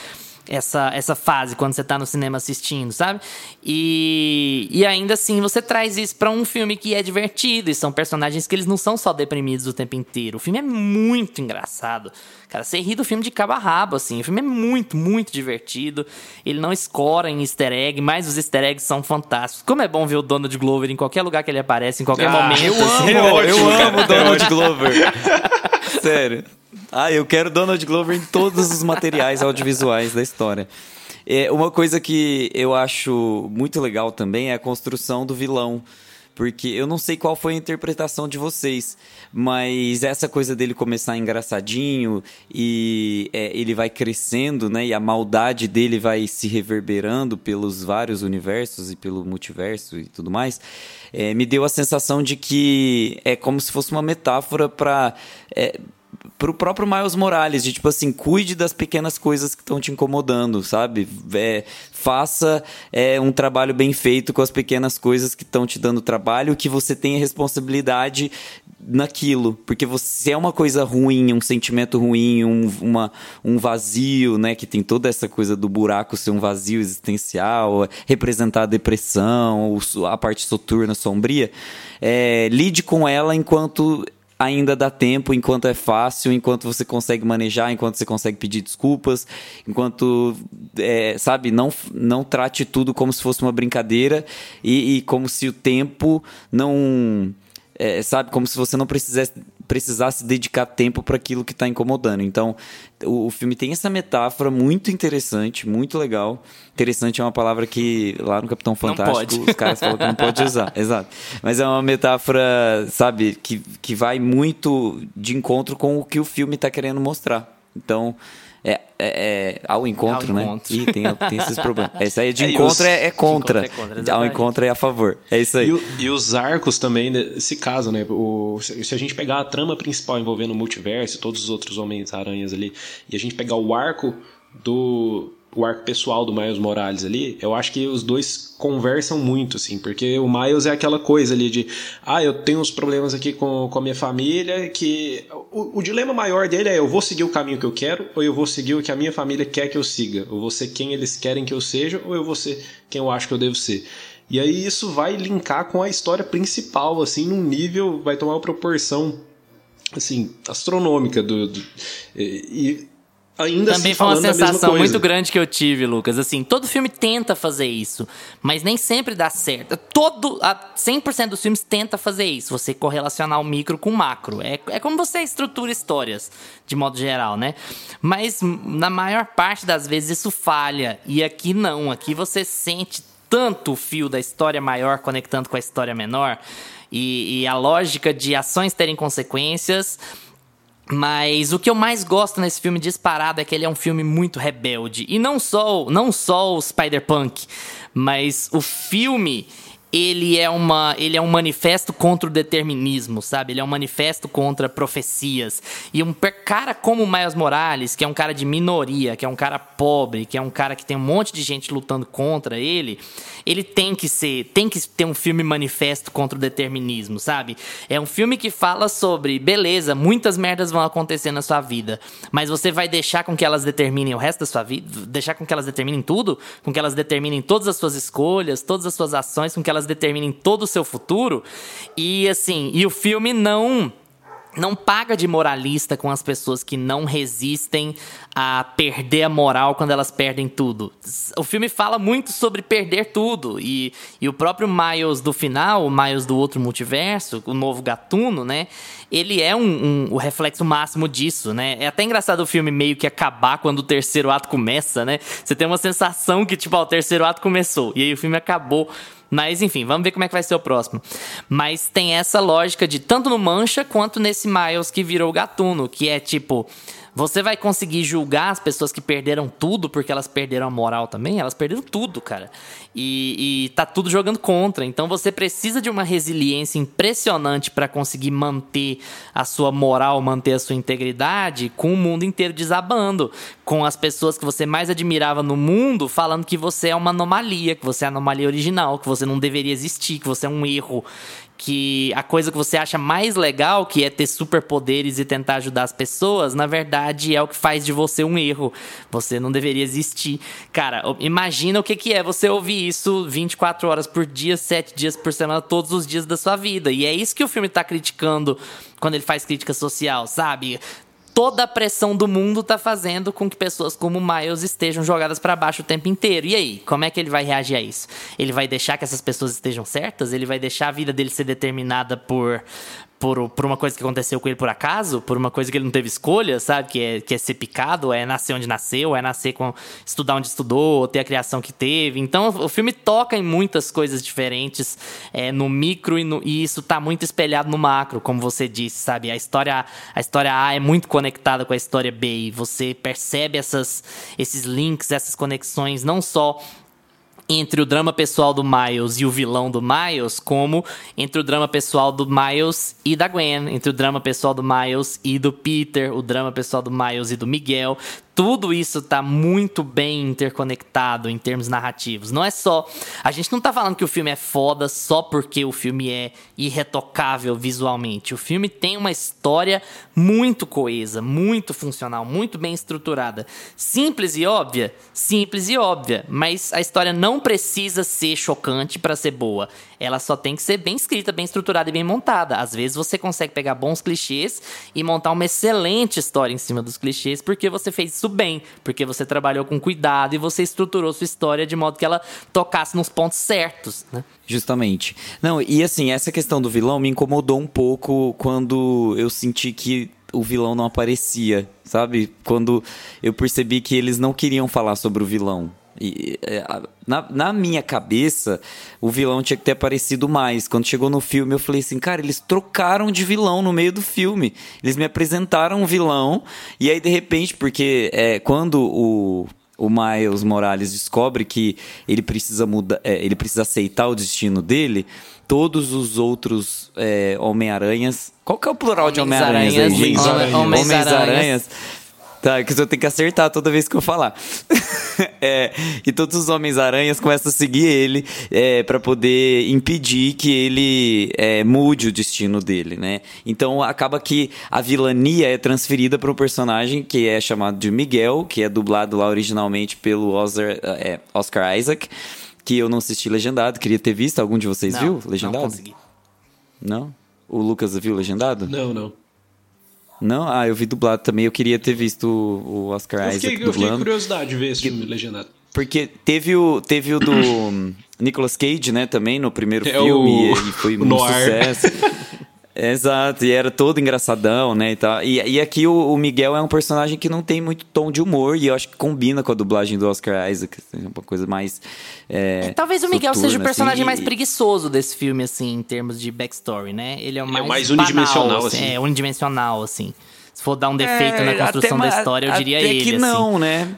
essa, essa fase quando você tá no cinema assistindo, sabe? E, e ainda assim você traz isso para um filme que é divertido e são personagens que eles não são só deprimidos o tempo inteiro. O filme é muito engraçado. Cara, você ri do filme de cabo a rabo, assim. O filme é muito, muito divertido. Ele não escora em easter egg, mas os easter eggs são fantásticos. Como é bom ver o Donald Glover em qualquer lugar que ele aparece, em qualquer ah, momento. Eu assim. amo, eu amo o Donald Glover. Sério. Ah, eu quero Donald Glover em todos os materiais audiovisuais da história. É, uma coisa que eu acho muito legal também é a construção do vilão. Porque eu não sei qual foi a interpretação de vocês, mas essa coisa dele começar engraçadinho e é, ele vai crescendo, né? E a maldade dele vai se reverberando pelos vários universos e pelo multiverso e tudo mais. É, me deu a sensação de que é como se fosse uma metáfora para é, pro próprio Miles Morales, de tipo assim, cuide das pequenas coisas que estão te incomodando, sabe? É, faça é, um trabalho bem feito com as pequenas coisas que estão te dando trabalho, que você tenha responsabilidade naquilo, porque você é uma coisa ruim, um sentimento ruim, um, uma, um vazio, né? Que tem toda essa coisa do buraco ser um vazio existencial, representar a depressão, a parte soturna, sombria. É, lide com ela enquanto ainda dá tempo, enquanto é fácil, enquanto você consegue manejar, enquanto você consegue pedir desculpas, enquanto, é, sabe, não, não trate tudo como se fosse uma brincadeira e, e como se o tempo não. É, sabe, como se você não precisasse, precisasse dedicar tempo para aquilo que está incomodando. Então, o, o, filme tem essa metáfora muito interessante, muito legal. Interessante é uma palavra que lá no Capitão Fantástico os caras falam que não pode usar. Exato. Mas é uma metáfora, sabe, que, que vai muito de encontro com o que o filme está querendo mostrar. Então, é, é, é, ao encontro, ao né? Encontro. Ih, tem, tem esses problemas. Essa aí de é, encontro, os... é, é, contra. De encontro é contra. Ao encontro é a favor. É isso aí. E, o, e os arcos também, nesse caso, né? O, se a gente pegar a trama principal envolvendo o multiverso, todos os outros Homens-Aranhas ali, e a gente pegar o arco do, o arco pessoal do Miles Morales ali, eu acho que os dois conversam muito, assim, porque o Miles é aquela coisa ali de, ah, eu tenho uns problemas aqui com, com a minha família, que o, o, dilema maior dele é, eu vou seguir o caminho que eu quero, ou eu vou seguir o que a minha família quer que eu siga, ou vou ser quem eles querem que eu seja, ou eu vou ser quem eu acho que eu devo ser. E aí isso vai linkar com a história principal, assim, num nível, vai tomar uma proporção, assim, astronômica do, do e, ainda Também assim, foi uma sensação muito grande que eu tive, Lucas. Assim, todo filme tenta fazer isso, mas nem sempre dá certo. Todo, 100% dos filmes tenta fazer isso, você correlacionar o micro com o macro. É, é como você estrutura histórias, de modo geral, né? Mas na maior parte das vezes isso falha. E aqui não, aqui você sente tanto o fio da história maior conectando com a história menor. E, e a lógica de ações terem consequências mas o que eu mais gosto nesse filme disparado é que ele é um filme muito rebelde. E não só, não só o Spider-Punk, mas o filme ele é, uma, ele é um manifesto contra o determinismo, sabe? Ele é um manifesto contra profecias. E um cara como o Miles Morales, que é um cara de minoria, que é um cara pobre, que é um cara que tem um monte de gente lutando contra ele, ele tem que ser, tem que ter um filme manifesto contra o determinismo, sabe? É um filme que fala sobre, beleza, muitas merdas vão acontecer na sua vida, mas você vai deixar com que elas determinem o resto da sua vida, deixar com que elas determinem tudo, com que elas determinem todas as suas escolhas, todas as suas ações, com que elas determinem todo o seu futuro. E assim, e o filme não não paga de moralista com as pessoas que não resistem a perder a moral quando elas perdem tudo. O filme fala muito sobre perder tudo. E, e o próprio Miles do final, o Miles do outro multiverso, o novo gatuno, né? Ele é um, um, o reflexo máximo disso, né? É até engraçado o filme meio que acabar quando o terceiro ato começa, né? Você tem uma sensação que, tipo, ó, o terceiro ato começou. E aí o filme acabou Mas enfim, vamos ver como é que vai ser o próximo. Mas tem essa lógica de tanto no Mancha quanto nesse Miles que virou Gatuno, que é tipo. Você vai conseguir julgar as pessoas que perderam tudo porque elas perderam a moral também? Elas perderam tudo, cara. E, e tá tudo jogando contra. Então você precisa de uma resiliência impressionante para conseguir manter a sua moral, manter a sua integridade com o mundo inteiro desabando. Com as pessoas que você mais admirava no mundo falando que você é uma anomalia, que você é a anomalia original, que você não deveria existir, que você é um erro que a coisa que você acha mais legal, que é ter superpoderes e tentar ajudar as pessoas, na verdade é o que faz de você um erro. Você não deveria existir. Cara, imagina o que, que é você ouvir isso 24 horas por dia, 7 dias por semana, todos os dias da sua vida. E é isso que o filme tá criticando quando ele faz crítica social, sabe? Toda a pressão do mundo tá fazendo com que pessoas como Miles estejam jogadas para baixo o tempo inteiro. E aí, como é que ele vai reagir a isso? Ele vai deixar que essas pessoas estejam certas? Ele vai deixar a vida dele ser determinada por por, por uma coisa que aconteceu com ele por acaso, por uma coisa que ele não teve escolha, sabe? Que é, que é ser picado, é nascer onde nasceu, é nascer com. estudar onde estudou, ter a criação que teve. Então o filme toca em muitas coisas diferentes, é, no micro e, no, e isso tá muito espelhado no macro, como você disse, sabe? A história, a história A é muito conectada com a história B e você percebe essas, esses links, essas conexões, não só entre o drama pessoal do Miles e o vilão do Miles, como entre o drama pessoal do Miles e da Gwen, entre o drama pessoal do Miles e do Peter, o drama pessoal do Miles e do Miguel tudo isso tá muito bem interconectado em termos narrativos. Não é só. A gente não tá falando que o filme é foda só porque o filme é irretocável visualmente. O filme tem uma história muito coesa, muito funcional, muito bem estruturada. Simples e óbvia? Simples e óbvia. Mas a história não precisa ser chocante para ser boa. Ela só tem que ser bem escrita, bem estruturada e bem montada. Às vezes você consegue pegar bons clichês e montar uma excelente história em cima dos clichês porque você fez isso bem, porque você trabalhou com cuidado e você estruturou sua história de modo que ela tocasse nos pontos certos, né? Justamente. Não, e assim, essa questão do vilão me incomodou um pouco quando eu senti que o vilão não aparecia, sabe? Quando eu percebi que eles não queriam falar sobre o vilão. E, é, na, na, minha cabeça, o vilão tinha que ter aparecido mais. Quando chegou no filme, eu falei assim, cara, eles trocaram de vilão no meio do filme. Eles me apresentaram um vilão, e aí, de repente, porque é, quando o, o Miles Morales descobre que ele precisa mudar, é, ele precisa aceitar o destino dele, todos os outros é, Homem-Aranhas. Qual que é o plural de Homem-Aranhas? Homens-Aranhas. Homens-Aranhas Tá, que eu tenho que acertar toda vez que eu falar. é, e todos os Homens-Aranhas começam a seguir ele é, para poder impedir que ele é, mude o destino dele, né? Então acaba que a vilania é transferida para um personagem que é chamado de Miguel, que é dublado lá originalmente pelo Oscar, é, Oscar Isaac, que eu não assisti legendado, queria ter visto. Algum de vocês não, viu legendado? Não consegui. Não? O Lucas viu legendado? Não, não. Não? Ah, eu vi dublado também. Eu queria ter visto o Oscar eu fiquei, Isaac dublando. Eu fiquei curiosidade de ver esse filme legendado. Porque teve o, teve o do Nicolas Cage, né, também, no primeiro é filme. O... E foi um sucesso. Exato, e era todo engraçadão, né, e tal. E, e aqui o, o, Miguel é um personagem que não tem muito tom de humor, e eu acho que combina com a dublagem do Oscar Isaac, assim, uma coisa mais... É, é, talvez o Miguel soturna, seja o personagem assim, mais e... preguiçoso desse filme, assim, em termos de backstory, né? Ele é o mais, é o mais unidimensional, banal, assim. É, unidimensional, assim. Se for dar um defeito É, na construção até da história, eu diria até ele. que assim. não, né?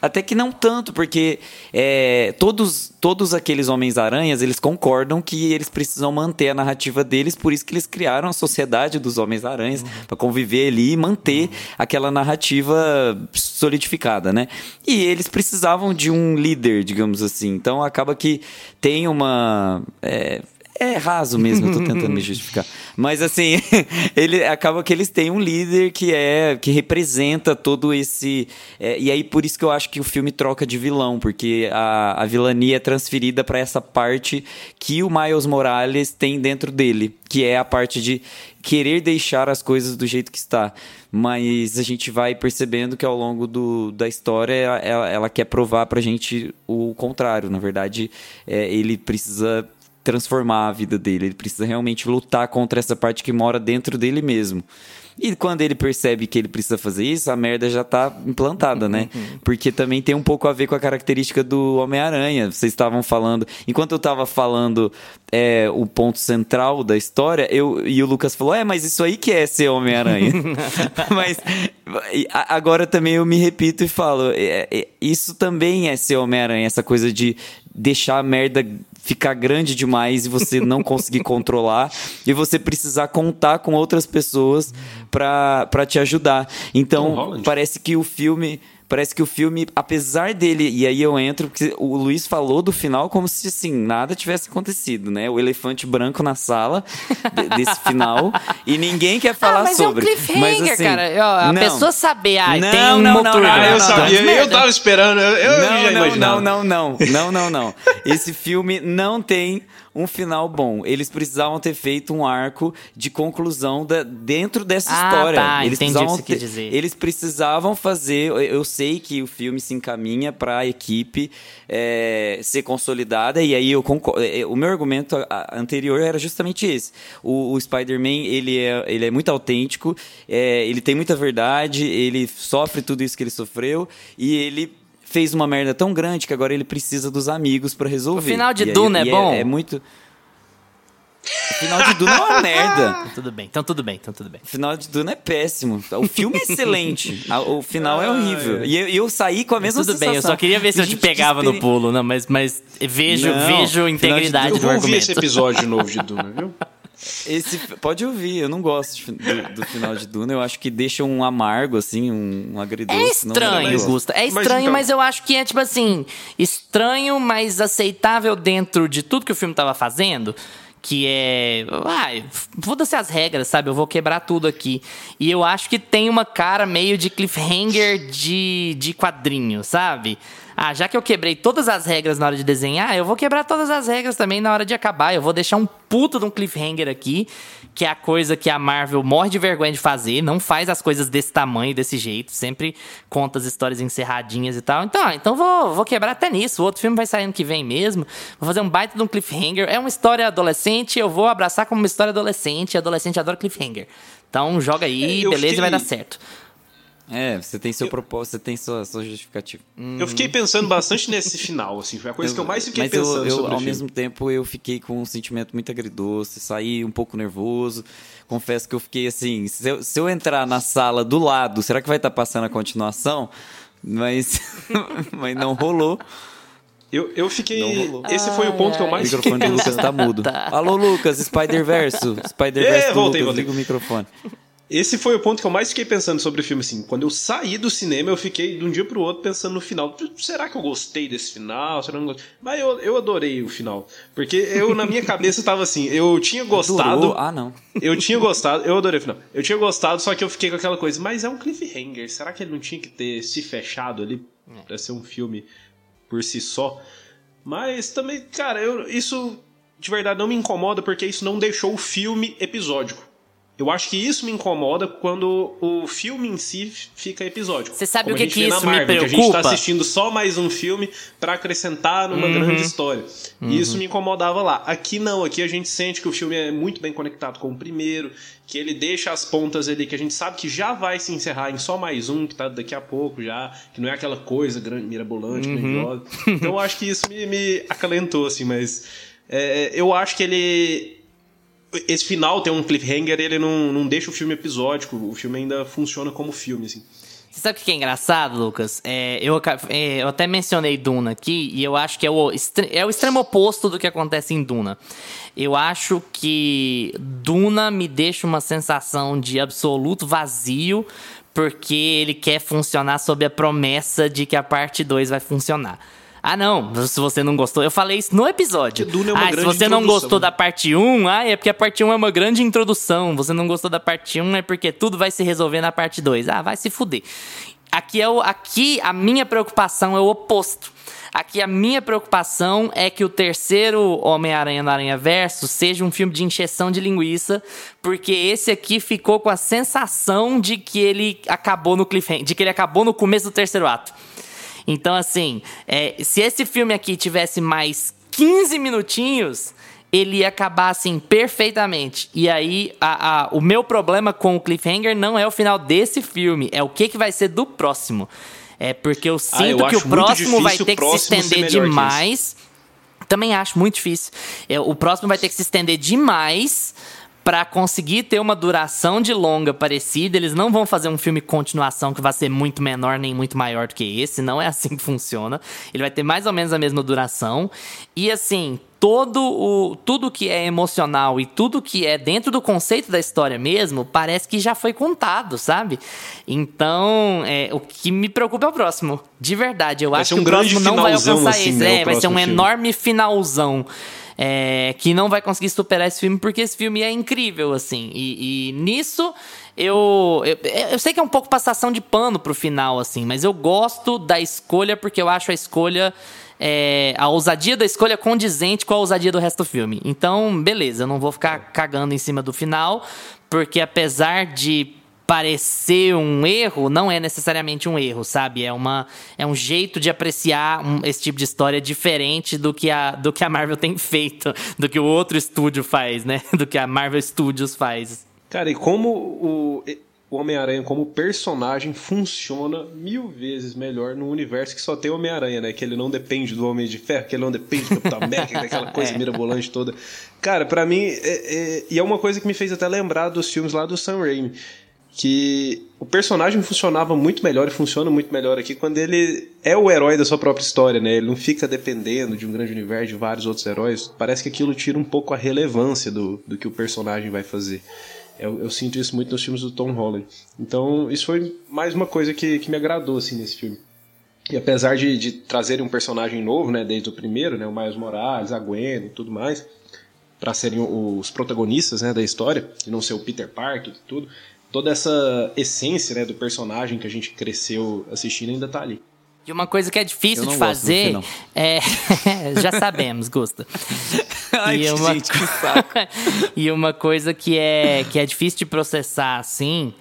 Até que não tanto, porque é, todos, todos aqueles Homens-Aranhas, eles concordam que eles precisam manter a narrativa deles, por isso que eles criaram a sociedade dos Homens-Aranhas, pra conviver ali e manter aquela narrativa solidificada, né? E eles precisavam de um líder, digamos assim. Então acaba que tem uma... é, é raso mesmo, eu tô tentando me justificar. Mas assim, ele acaba que eles têm um líder que é que representa todo esse. é, e aí por isso que eu acho que o filme troca de vilão, porque a, a vilania é transferida para essa parte que o Miles Morales tem dentro dele, que é a parte de querer deixar as coisas do jeito que está. Mas a gente vai percebendo que ao longo do, da história ela, ela quer provar pra gente o contrário. Na verdade, é, ele precisa transformar a vida dele. Ele precisa realmente lutar contra essa parte que mora dentro dele mesmo. E quando ele percebe que ele precisa fazer isso, a merda já tá implantada, né? Uhum. Porque também tem um pouco a ver com a característica do Homem-Aranha. Vocês estavam falando. Enquanto eu tava falando é, o ponto central da história, eu, e o Lucas falou: É, mas isso aí que é ser Homem-Aranha. mas agora também eu me repito e falo: é, é, Isso também é ser Homem-Aranha, essa coisa de deixar a merda ficar grande demais e você não conseguir controlar e você precisar contar com outras pessoas pra pra te ajudar. Então, parece que o filme parece que o filme apesar dele e aí eu entro porque o Luiz falou do final como se assim nada tivesse acontecido né o elefante branco na sala de- desse final e ninguém quer falar ah, mas sobre é um cliffhanger, Mas, assim, cara. Ó, a não. pessoa saber, ah, Não, tem um não, não, motor. não, Ah, não, eu não, sabia, eu tava esperando, eu, eu já não, não, imaginava. não, não, não, não, não, não. Esse filme não tem um final bom. Eles precisavam ter feito um arco de conclusão da- dentro dessa Ah, história. tá, eles entendi o que precisavam você ter- dizer. Eles precisavam fazer. eu- Eu sei que o filme se encaminha para a equipe é, ser consolidada e aí eu concordo. é, O meu argumento anterior era justamente esse. O, o Spider-Man ele é, ele é muito autêntico, é, ele tem muita verdade, ele sofre tudo isso que ele sofreu e ele fez uma merda tão grande que agora ele precisa dos amigos pra resolver. O final de E aí- Duna é e bom? É, muito. O final de Duna é uma merda. Tudo bem, então tudo bem, então tudo bem. O final de Duna é péssimo. O filme é excelente. O final é horrível. E eu, eu saí com a mesma Tudo bem, eu sensação. só queria ver se eu te pegava no pulo, não, mas, mas vejo, Não, vejo final de integridade Eu do vou ouvir esse argumento. episódio novo de Duna, viu? Esse, pode ouvir, eu não gosto de do, do final de Duna. Eu acho que deixa um amargo, assim, um, um agridoce. É não estranho, legal. Gusta. É Mas estranho, mas, então- eu acho que é, tipo assim, estranho, mas aceitável dentro de tudo que o filme tava fazendo. Que é. Ai, foda-se as regras, sabe? Eu vou quebrar tudo aqui. E eu acho que tem uma cara meio de cliffhanger de, de quadrinho, sabe? Ah, já que eu quebrei todas as regras na hora de desenhar, eu vou quebrar todas as regras também na hora de acabar. Eu vou deixar um puta de um cliffhanger aqui, que é a coisa que a Marvel morre de vergonha de fazer, não faz as coisas desse tamanho, desse jeito, sempre conta as histórias encerradinhas e tal. Então, então vou, vou quebrar até nisso. O outro filme vai sair ano que vem mesmo. Vou fazer um baita de um cliffhanger. É uma história adolescente, eu vou abraçar como uma história adolescente. Adolescente adora cliffhanger. Então joga aí, É, beleza, e fiquei- vai dar certo. É, você tem seu propósito, você tem sua, sua justificativa. Eu fiquei pensando bastante nesse final, assim. Foi a coisa que eu mais fiquei Mas eu, pensando eu, sobre o ao filme. mesmo tempo, eu fiquei com um sentimento muito agridoce, saí um pouco nervoso. Confesso que eu fiquei assim, se eu, se eu entrar na sala do lado, será que vai estar passando a continuação? Mas, mas não rolou. Eu, eu fiquei. Não rolou. Esse foi o ponto que eu O mais fiquei microfone do Lucas tá mudo. Alô, Lucas, Spider-Verso. Spider-Verso É, voltei, Lucas, voltei. liga o microfone. Esse foi o ponto que eu mais fiquei pensando sobre o filme, assim. Quando eu saí do cinema, eu fiquei de um dia pro outro pensando no final. Será que eu gostei desse final? Será que eu não gostei? Mas eu, eu adorei o final. Porque eu, na minha cabeça, tava assim, eu tinha gostado. Ah, não. Eu tinha gostado, eu adorei o final. Eu tinha gostado, só que eu fiquei com aquela coisa, mas é um cliffhanger. Será que ele não tinha que ter se fechado ali pra ser um filme por si só? Mas também, cara, eu, isso de verdade não me incomoda porque isso não deixou o filme episódico. Eu acho que isso me incomoda quando o filme em si fica episódico. Você sabe Como o que a gente que isso me Marvel, Que a gente preocupa? tá assistindo só mais um filme pra acrescentar numa Uhum. grande história. E isso me incomodava lá. Aqui não, aqui a gente sente que o filme é muito bem conectado com o primeiro, que ele deixa as pontas ali que a gente sabe que já vai se encerrar em só mais um, que tá daqui a pouco já, que não é aquela coisa grande, mirabolante, Uhum. grandiosa. Então eu acho que isso me, me acalentou, assim, mas é, eu acho que ele. Esse final tem um cliffhanger, ele não, não deixa o filme episódico, o filme ainda funciona como filme, assim. Você sabe o que é engraçado, Lucas? É, eu, é, eu até mencionei Duna aqui e eu acho que é o, é o extremo oposto do que acontece em Duna. Eu acho que Duna me deixa uma sensação de absoluto vazio porque ele quer funcionar sob a promessa de que a parte 2 vai funcionar. Ah, não, se você não gostou, eu falei isso no episódio. Duna é uma ah, se você não gostou da parte 1, ah, é porque a parte 1 é uma grande introdução. Você não gostou da parte 1 é porque tudo vai se resolver na parte 2. Ah, vai se fuder. Aqui, é o, aqui a minha preocupação é o oposto. Aqui a minha preocupação é que o terceiro Homem-Aranha no Aranha Verso seja um filme de encheção de linguiça, porque esse aqui ficou com a sensação de que ele acabou no cliffhanger, de que ele acabou no começo do terceiro ato. Então, assim, é, se esse filme aqui tivesse mais 15 minutinhos, ele ia acabar assim perfeitamente. E aí, a, a, o meu problema com o cliffhanger não é o final desse filme, é o que, que vai ser do próximo. É porque eu sinto ah, eu que o próximo vai ter que se estender demais. Também acho muito difícil. É, o próximo vai ter que se estender demais para conseguir ter uma duração de longa parecida, eles não vão fazer um filme continuação que vai ser muito menor nem muito maior do que esse, não é assim que funciona. Ele vai ter mais ou menos a mesma duração. E assim, todo o tudo que é emocional e tudo que é dentro do conceito da história mesmo, parece que já foi contado, sabe? Então, é, o que me preocupa é o próximo. De verdade, eu vai acho um que o próximo não vai alcançar assim, esse. Né, é, vai ser um filme. enorme finalzão é, que não vai conseguir superar esse filme porque esse filme é incrível, assim. E, e nisso eu, eu, eu. sei que é um pouco passação de pano pro final, assim, mas eu gosto da escolha porque eu acho a escolha. É, a ousadia da escolha condizente com a ousadia do resto do filme. Então, beleza, eu não vou ficar cagando em cima do final, porque apesar de parecer um erro, não é necessariamente um erro, sabe? É, uma, é um jeito de apreciar um, esse tipo de história diferente do que, a, do que a Marvel tem feito, do que o outro estúdio faz, né? Do que a Marvel Studios faz. Cara, e como o, o Homem-Aranha como personagem funciona mil vezes melhor num universo que só tem Homem-Aranha, né? Que ele não depende do Homem de Ferro, que ele não depende do Capitão América, daquela coisa é. mirabolante toda. Cara, para mim, é, é, e é uma coisa que me fez até lembrar dos filmes lá do Sam Raimi que o personagem funcionava muito melhor e funciona muito melhor aqui quando ele é o herói da sua própria história, né? Ele não fica dependendo de um grande universo de vários outros heróis. Parece que aquilo tira um pouco a relevância do, do que o personagem vai fazer. Eu, eu sinto isso muito nos filmes do Tom Holland. Então, isso foi mais uma coisa que, que me agradou assim nesse filme. E apesar de, de trazerem um personagem novo, né, desde o primeiro, né, o Miles Morales, a Gwen e tudo mais, para serem os protagonistas, né, da história, e não ser o Peter Parker e tudo, toda essa essência né, do personagem que a gente cresceu assistindo ainda tá ali. E uma coisa que é difícil de fazer é. Já sabemos, Gusta. Ai, e, uma... Gente, que saco. e uma coisa que é, que é difícil de processar assim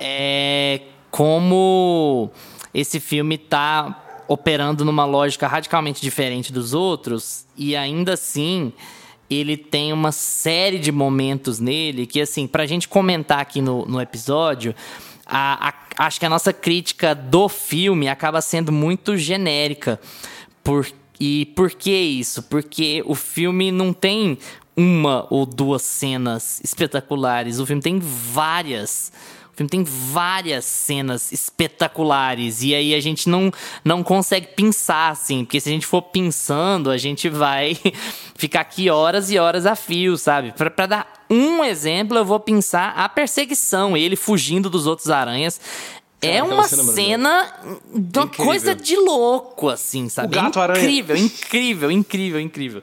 é como esse filme tá operando numa lógica radicalmente diferente dos outros e ainda assim ele tem uma série de momentos nele que, assim, pra gente comentar aqui no, no episódio, a, a, acho que a nossa crítica do filme acaba sendo muito genérica. Por, e por que isso? Porque o filme não tem uma ou duas cenas espetaculares, o filme tem várias filme tem várias cenas espetaculares e aí a gente não, não consegue pensar assim, porque se a gente for pensando, a gente vai ficar aqui horas e horas a fio, sabe? Para dar um exemplo, eu vou pensar a perseguição, ele fugindo dos outros aranhas. é uma cena, cena de uma coisa de louco, assim, sabe? O gato incrível, aranha. incrível, incrível, incrível.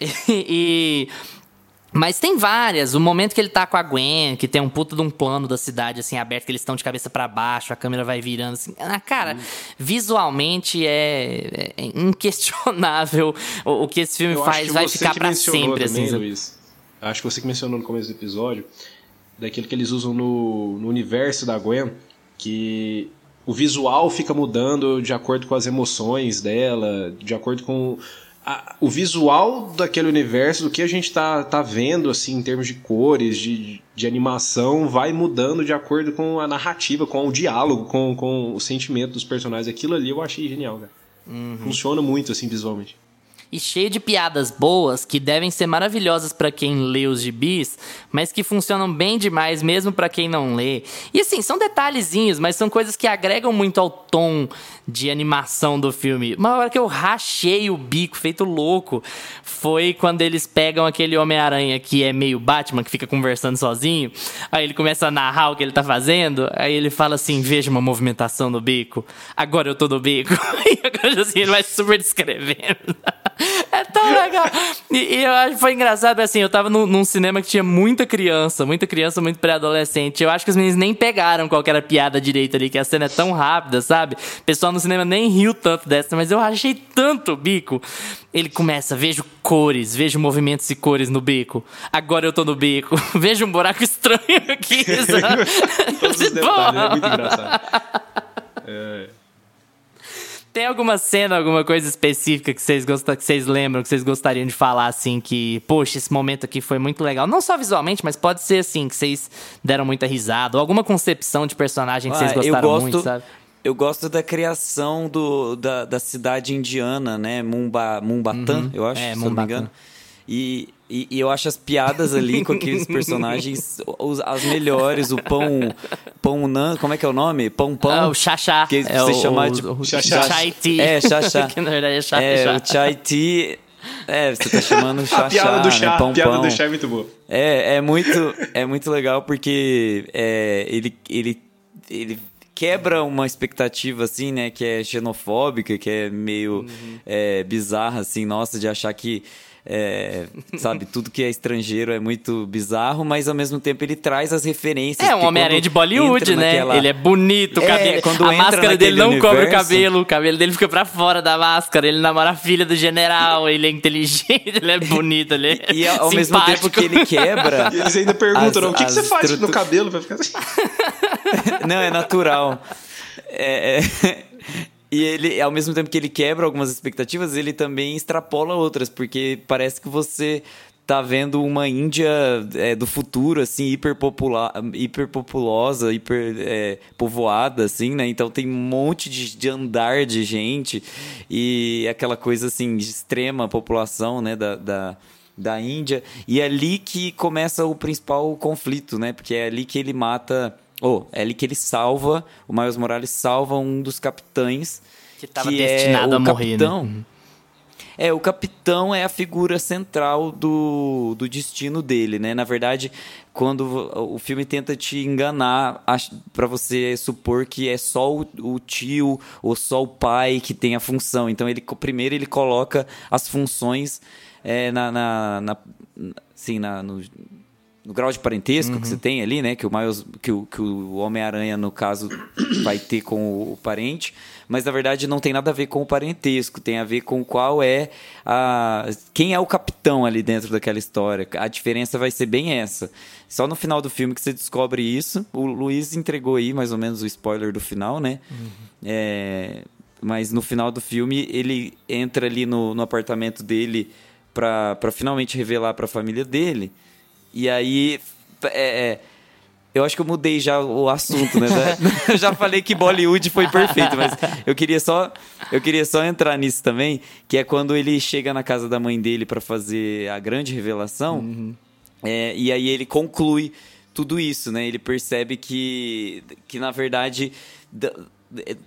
e, e mas tem várias. O momento que ele tá com a Gwen, que tem um puto de um plano da cidade, assim, aberto, que eles estão de cabeça para baixo, a câmera vai virando, assim. Ah, cara, hum. visualmente é, é, inquestionável o, o, que esse filme Eu faz, vai ficar para sempre, também, assim. Luiz, acho que você que mencionou no começo do episódio, daquilo que eles usam no, no universo da Gwen, que o visual fica mudando de acordo com as emoções dela, de acordo com a, o visual daquele universo, do que a gente tá, tá vendo, assim, em termos de cores, de, de animação, vai mudando de acordo com a narrativa, com o diálogo, com, com o sentimento dos personagens. Aquilo ali eu achei genial, cara. Uhum. Funciona muito, assim, visualmente e cheio de piadas boas que devem ser maravilhosas para quem lê os gibis, mas que funcionam bem demais mesmo para quem não lê. E assim, são detalhezinhos, mas são coisas que agregam muito ao tom de animação do filme. Uma hora que eu rachei o bico, feito louco, foi quando eles pegam aquele Homem-Aranha que é meio Batman, que fica conversando sozinho. Aí ele começa a narrar o que ele tá fazendo. Aí ele fala assim: Veja uma movimentação no bico. Agora eu tô no bico. e agora assim, ele vai super descrevendo. É tão legal. E, e, eu acho que foi engraçado, assim, eu tava num, num cinema que tinha muita criança, muita criança, muito pré-adolescente. Eu acho que os meninos nem pegaram qual era a piada direita ali, que a cena é tão rápida, sabe? O pessoal no cinema nem riu tanto dessa, mas eu achei tanto o bico. Ele começa, vejo cores, vejo movimentos e cores no bico. Agora eu tô no bico. vejo um buraco estranho aqui. Todos os detalhes, é muito engraçado. É. Tem alguma cena, alguma coisa específica que vocês gostam, que vocês lembram, que vocês gostariam de falar assim que, poxa, esse momento aqui foi muito legal. Não só visualmente, mas pode ser assim que vocês deram muita risada ou alguma concepção de personagem que Ah, vocês gostaram gosto- muito, sabe? Eu gosto da criação do, da, da cidade indiana, né? Mumba, Mumbatan, eu acho, É, se eu não me Mumbatan. engano. E, e, e eu acho as piadas ali com aqueles personagens os- as melhores. O pão. Pão nan, como é que é o nome? Pão pão. Ah, o Xaxá. Que é você o, chamar o, de- o, Xaxá. Chai tea. É, Xaxá. que na verdade é chá. É, chá. o chai tea. É, você tá chamando o chá A piada do chá, né? Pão a piada pão. do chá é muito boa. É, é muito, é muito legal porque é, ele, ele, ele quebra uma expectativa, assim, né? Que é xenofóbica, que é meio Uhum. é, bizarra, assim, nossa, de achar que. é, sabe, tudo que é estrangeiro é muito bizarro, mas ao mesmo tempo ele traz as referências. É um Homem-Aranha de Bollywood, né? naquela- Ele é bonito, o É, cabelo. quando a máscara dele não cobre o universo- cabelo, o cabelo dele fica pra fora da máscara. Ele namora a filha do general, ele é inteligente, ele é bonito, ele é E ao mesmo tempo simpático. que ele quebra. E eles ainda perguntam, as- não, o que, que você faz no cabelo? Vai ficar assim. Não, é natural. É, é- E ele, ao mesmo tempo que ele quebra algumas expectativas, ele também extrapola outras, porque parece que você tá vendo uma Índia é, do futuro, assim, hiperpopular, hiperpopulosa, hiper é, povoada, assim, né? Então tem um monte de, de andar de gente e aquela coisa, assim, de extrema população, né? Da, da, da Índia. E é ali que começa o principal conflito, né? Porque é ali que ele mata... Ou, é ali que ele salva, o Miles Morales salva um dos capitães. Que tava é destinado o a morrer, né? capitão. É, o capitão é a figura central do, do destino dele, né? Na verdade, quando o filme tenta te enganar pra você supor que é só o, o tio ou só o pai que tem a função. Então, ele primeiro ele coloca as funções é, na, na, na- assim, na, no, no grau de parentesco Uhum. que você tem ali, né? Que o Miles, que o, que o Homem-Aranha, no caso, vai ter com o, o parente. Mas na verdade não tem nada a ver com o parentesco, tem a ver com qual é a. quem é o capitão ali dentro daquela história. A diferença vai ser bem essa. Só no final do filme que você descobre isso. O Luiz entregou aí mais ou menos o spoiler do final, né? É, mas no final do filme ele entra ali no, no apartamento dele pra finalmente revelar pra família dele. E aí. é, é, eu acho que eu mudei já o assunto, né? Eu já falei que Bollywood foi perfeito, mas eu queria só eu queria só entrar nisso também, que é quando ele chega na casa da mãe dele pra fazer a grande revelação. é, e aí ele conclui tudo isso, né? Ele percebe que, que na verdade, da-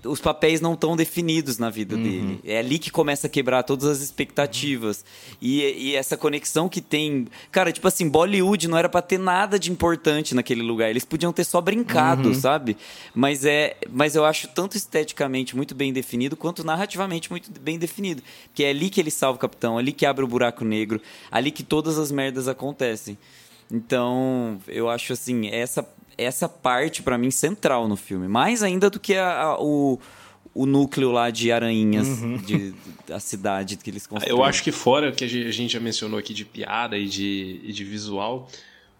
os papéis não estão definidos na vida dele. É ali que começa a quebrar todas as expectativas. E, e essa conexão que tem. Cara, tipo assim, Bollywood não era pra ter nada de importante naquele lugar. Eles podiam ter só brincado, sabe? Mas, é, mas eu acho tanto esteticamente muito bem definido, quanto narrativamente muito bem definido. Que é ali que ele salva o capitão, ali que abre o buraco negro, ali que todas as merdas acontecem. Então, eu acho assim, essa, essa parte pra mim central no filme, mais ainda do que a- a- o, o núcleo lá de aranhinhas de, da cidade que eles construíram. Eu acho que fora que a ge- a gente já mencionou aqui de piada e de, e de visual,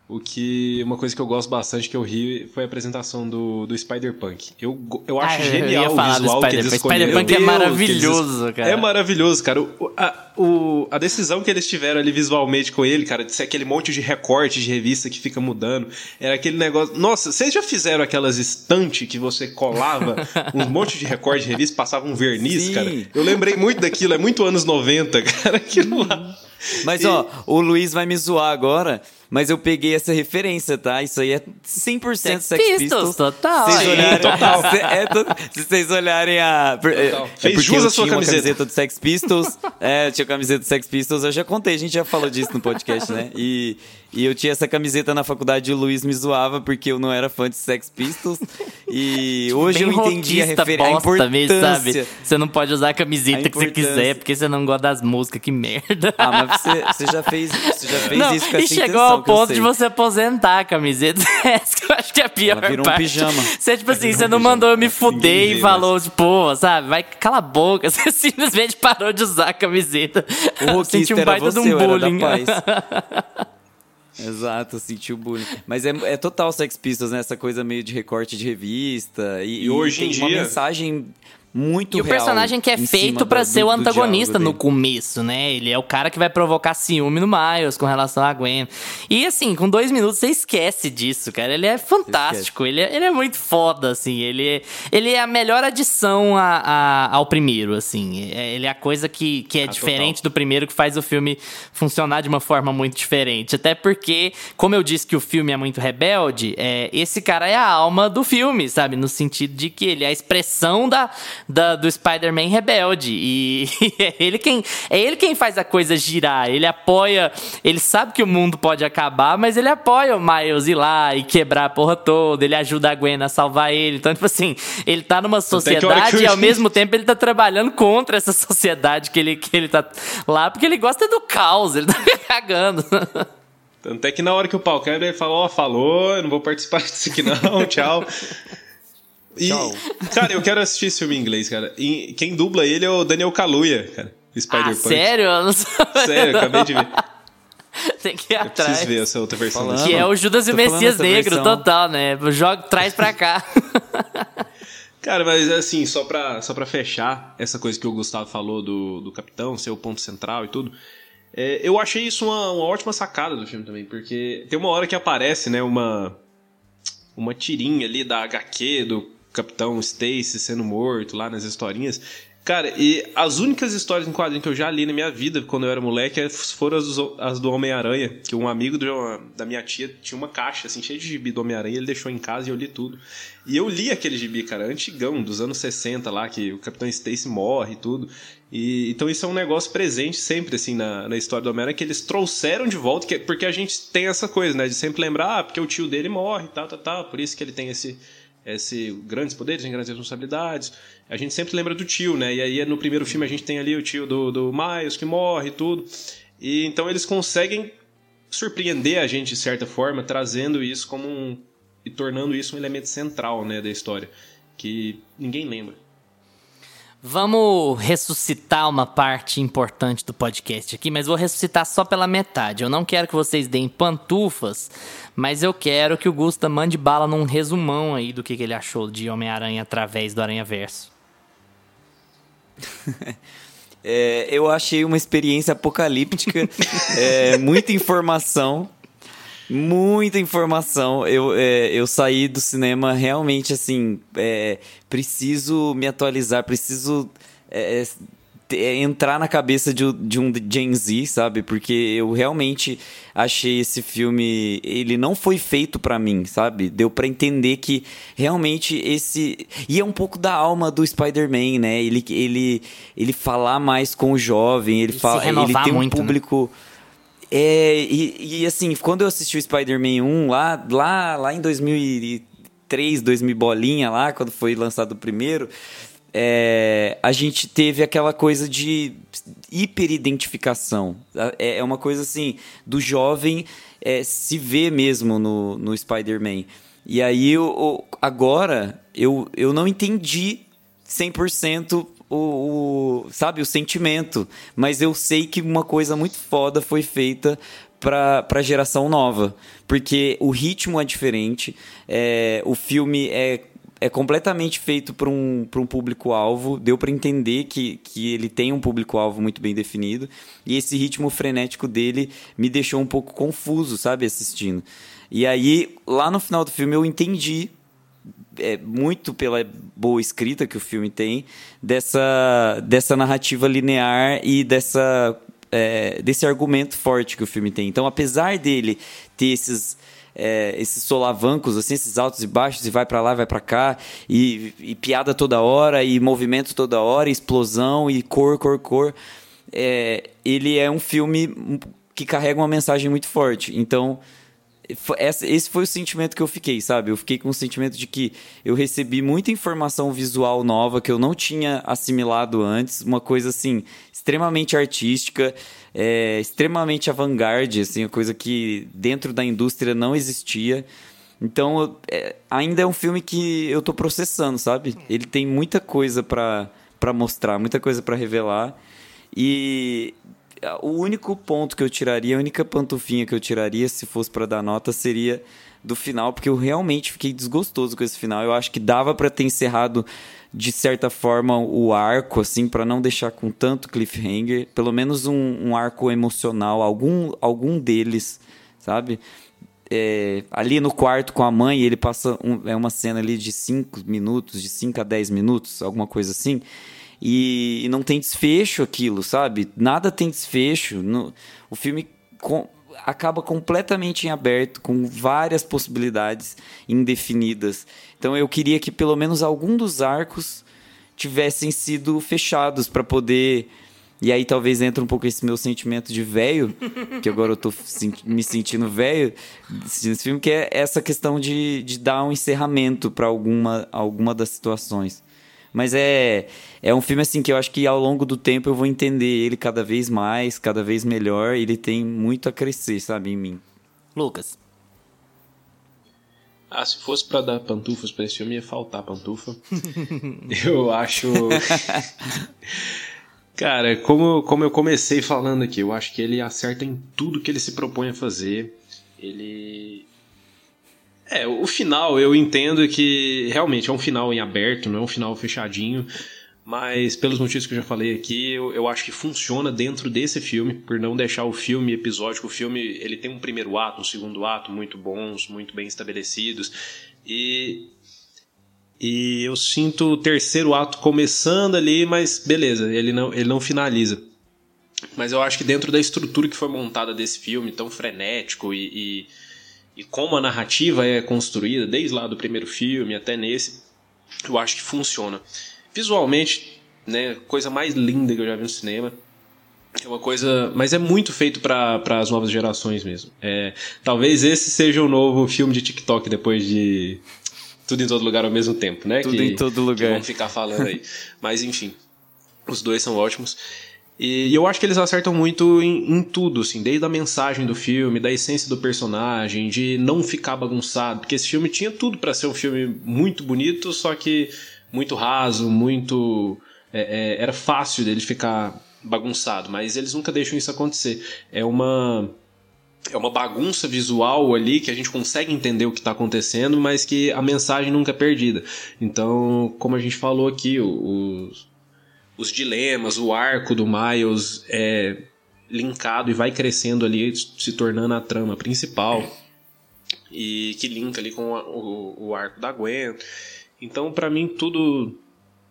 o que uma coisa que eu gosto bastante que eu ri foi a apresentação do, do Spider-Punk. Eu, eu acho Ah, eu genial ia o visual que eles escolheram. Spider-Punk é maravilhoso, eles- cara. É maravilhoso, cara. O- a, o- a decisão que eles tiveram ali visualmente com ele, cara, de ser aquele monte de recorte de revista que fica mudando, era aquele negócio... Nossa, vocês já fizeram aquelas estantes que você colava um monte de recorte de revista, passava um verniz, Sim. cara? Eu lembrei muito daquilo, é muito anos 90, cara, aquilo lá. Mas, ó, o Luiz vai me zoar agora, mas eu peguei essa referência, tá? Isso aí é 100% Sex, Sex Pistols. Pistols, total. Se vocês olharem, total. Se, é to- se vocês olharem a... por- é- é Fez jus à sua camiseta. camiseta do Sex Pistols. é, eu tinha camiseta do Sex Pistols. Eu já contei, a gente já falou disso no podcast, né? E, e eu tinha essa camiseta na faculdade e o Luiz me zoava porque eu não era fã de Sex Pistols. E hoje Bem eu entendi a, rockista refer... a bosta importância... mesmo, sabe? Você não pode usar a camiseta A que você quiser, porque você não gosta das músicas, que merda. Ah, mas você, você já fez, você já fez não, isso com e chegou ao ponto de você aposentar a camiseta. Essa que eu acho que é a pior Ela virou um parte. pijama. Você, tipo assim, você um não mandou eu me fuder e falou, tipo, pô, sabe, vai, cala a boca. Você simplesmente parou de usar a camiseta. O Senti um era baita você, de um era bullying. Exato, sentiu bullying. Mas é, é total Sex Pistols, né? Essa coisa meio de recorte de revista. E, E hoje tem em uma dia- mensagem muito E o personagem que é feito da- ser o antagonista no começo, né? Ele é o cara que vai provocar ciúme no Miles com relação a Gwen. E assim, com dois minutos você esquece disso, cara. Ele é fantástico. Ele é, ele é muito foda, assim. Ele é, ele é a melhor adição a, a- ao primeiro, assim. É- Ele é a coisa que, que é diferente do primeiro, que faz o filme funcionar de uma forma muito diferente. Até porque, como eu disse que o filme é muito rebelde, é, esse cara é a alma do filme, sabe? No sentido de que ele é a expressão da, da- do Spider-Man rebelde. E é ele, quem, é ele quem faz a coisa girar. Ele apoia. Ele sabe que o mundo pode acabar, mas ele apoia o Miles ir lá e quebrar a porra toda. Ele ajuda a Gwen a salvar ele. Então, tipo assim, ele tá numa sociedade e ao mesmo tempo ele tá trabalhando contra essa sociedade que ele, que ele tá lá, porque ele gosta do caos, ele tá cagando. Tanto é que na hora que o pau quebra, ele fala, ó, falou, eu não vou participar disso aqui não, tchau. E, Tchau. cara, eu quero assistir esse filme em inglês, cara. E quem dubla ele é o Daniel Kaluuya, cara. Spider ah, sério? Eu não sabia, Sério, não. acabei de ver. Tem que ir Eu atrás. preciso ver essa outra versão. Falando. desse Que é o Judas e o Messias Negro, versão. total, né? Joga, traz pra cá. Cara, mas assim, só pra, só pra fechar essa coisa que o Gustavo falou do, do Capitão, ser o ponto central e tudo. é, eu achei isso uma, uma ótima sacada do filme também, porque tem uma hora que aparece, né, uma, uma tirinha ali da HQ do Capitão Stacy sendo morto lá nas historinhas. Cara, e as únicas histórias em quadrinho que eu já li na minha vida quando eu era moleque foram as, do- as do Homem-Aranha, que um amigo da minha tia tinha uma caixa assim cheia de gibi do Homem-Aranha, ele deixou em casa e eu li tudo. E eu li aquele gibi, cara, antigão, dos anos 60 lá, que o Capitão Stacy morre e tudo. E, então isso é um negócio presente sempre, assim, na, na história do Homem-Aranha, que eles trouxeram de volta, que, porque a gente tem essa coisa, né, de sempre lembrar, ah, porque o tio dele morre, tal, tal, tal, por isso que ele tem esse, esse grandes poderes, tem grandes responsabilidades. A gente sempre lembra do tio, né, e aí no primeiro filme a gente tem ali o tio do, do Miles que morre e tudo. E então eles conseguem surpreender a gente de certa forma, trazendo isso como um. e tornando isso um elemento central, né, da história, que ninguém lembra. Vamos ressuscitar uma parte importante do podcast aqui, mas vou ressuscitar só pela metade. Eu não quero que vocês deem pantufas, mas eu quero que o Gusta mande bala num resumão aí do que, que ele achou de Homem-Aranha através do Aranha Verso. É, eu achei uma experiência apocalíptica, é, muita informação, muita informação. Eu, é, eu saí do cinema realmente assim, é, preciso me atualizar, preciso é, te- é, entrar na cabeça de, um- de um Gen Z, sabe? Porque eu realmente achei esse filme, ele não foi feito pra mim, sabe? Deu pra entender que realmente esse e é um pouco da alma do Spider-Man, né? Ele ele ele falar mais com o jovem, ele E se fala, ele tem um muito, né? É, e, e assim, quando eu assisti o Spider-Man 1 lá, lá, lá em 2003, 2000 bolinha lá, quando foi lançado o primeiro, é, a gente teve aquela coisa de hiperidentificação. É, é uma coisa assim, do jovem é, se ver mesmo no, no Spider-Man. E aí, eu- agora, eu, eu não entendi 100% o, o, sabe, o sentimento. Mas eu sei que uma coisa muito foda foi feita pra, pra geração nova. Porque o ritmo é diferente, é, o filme é, é completamente feito para um, um público-alvo. Deu pra entender que, que ele tem um público-alvo muito bem definido. E esse ritmo frenético dele me deixou um pouco confuso, sabe, assistindo. E aí, lá no final do filme, eu entendi é, muito pela boa escrita que o filme tem, dessa, dessa narrativa linear e dessa, é, desse argumento forte que o filme tem. Então, apesar dele ter esses, é, esses solavancos, assim, esses altos e baixos, e vai pra lá, vai pra cá, e, e piada toda hora, e movimento toda hora, e explosão, e cor, cor, cor, é, ele é um filme que carrega uma mensagem muito forte. Então, Esse foi o sentimento que eu fiquei, sabe? Eu fiquei com o sentimento de que eu recebi muita informação visual nova que eu não tinha assimilado antes, uma coisa assim extremamente artística, é, extremamente avant-garde, assim, uma coisa que dentro da indústria não existia. Então, é, ainda é um filme que eu tô processando, sabe? Ele tem muita coisa pra mostrar, muita coisa pra revelar. E o único ponto que eu tiraria, a única pantufinha que eu tiraria, se fosse pra dar nota, seria do final, porque eu realmente fiquei desgostoso com esse final. Eu acho que dava pra ter encerrado de certa forma o arco assim para não deixar com tanto cliffhanger, pelo menos um, um arco emocional, algum algum deles, sabe? É, ali no quarto com a mãe, ele passa um, é uma cena ali de 5 minutos, de 5 a 10 minutos, alguma coisa assim. E, não tem desfecho aquilo, sabe? Nada tem desfecho. No, o filme com, acaba completamente em aberto, com várias possibilidades indefinidas. Então eu queria que pelo menos algum dos arcos tivessem sido fechados para poder. E aí talvez entre um pouco esse meu sentimento de velho, que agora eu tô me sentindo velho nesse filme, que é essa questão de, de dar um encerramento para alguma, alguma das situações. Mas é, é um filme assim que eu acho que ao longo do tempo eu vou entender ele cada vez mais, cada vez melhor. Ele tem muito a crescer, sabe, em mim. Lucas. Ah, se fosse para dar pantufas para esse filme, ia faltar pantufa. eu acho. Cara, como, como eu comecei falando aqui, eu acho que ele acerta em tudo que ele se propõe a fazer. Ele é, o final eu entendo que realmente é um final em aberto, não é um final fechadinho. Mas pelos motivos que eu já falei aqui, eu, eu acho que funciona dentro desse filme, por não deixar o filme episódico. O filme ele tem um primeiro ato, um segundo ato muito bons, muito bem estabelecidos. E e eu sinto o terceiro ato começando ali, mas beleza, ele não, ele não finaliza. Mas eu acho que dentro da estrutura que foi montada desse filme, tão frenético e, e e como a narrativa é construída, desde lá do primeiro filme até nesse, eu acho que funciona. Visualmente, né, coisa mais linda que eu já vi no cinema. É uma coisa, mas é muito feito para as novas gerações mesmo. É, talvez esse seja o novo filme de TikTok depois de tudo em todo lugar ao mesmo tempo, né? Tudo que, em todo lugar. vamos ficar falando aí. mas enfim, os dois são ótimos. E, eu acho que eles acertam muito em, em, tudo, assim, desde a mensagem do filme, da essência do personagem, de não ficar bagunçado, porque esse filme tinha tudo para ser um filme muito bonito, só que muito raso, muito. É, é, era fácil dele ficar bagunçado, mas eles nunca deixam isso acontecer. É uma. É uma bagunça visual ali que a gente consegue entender o que está acontecendo, mas que a mensagem nunca é perdida. Então, como a gente falou aqui, os, os dilemas, o arco do Miles é linkado e vai crescendo ali, se tornando a trama principal. E que linka ali com o, o arco da Gwen. Então, para mim, tudo.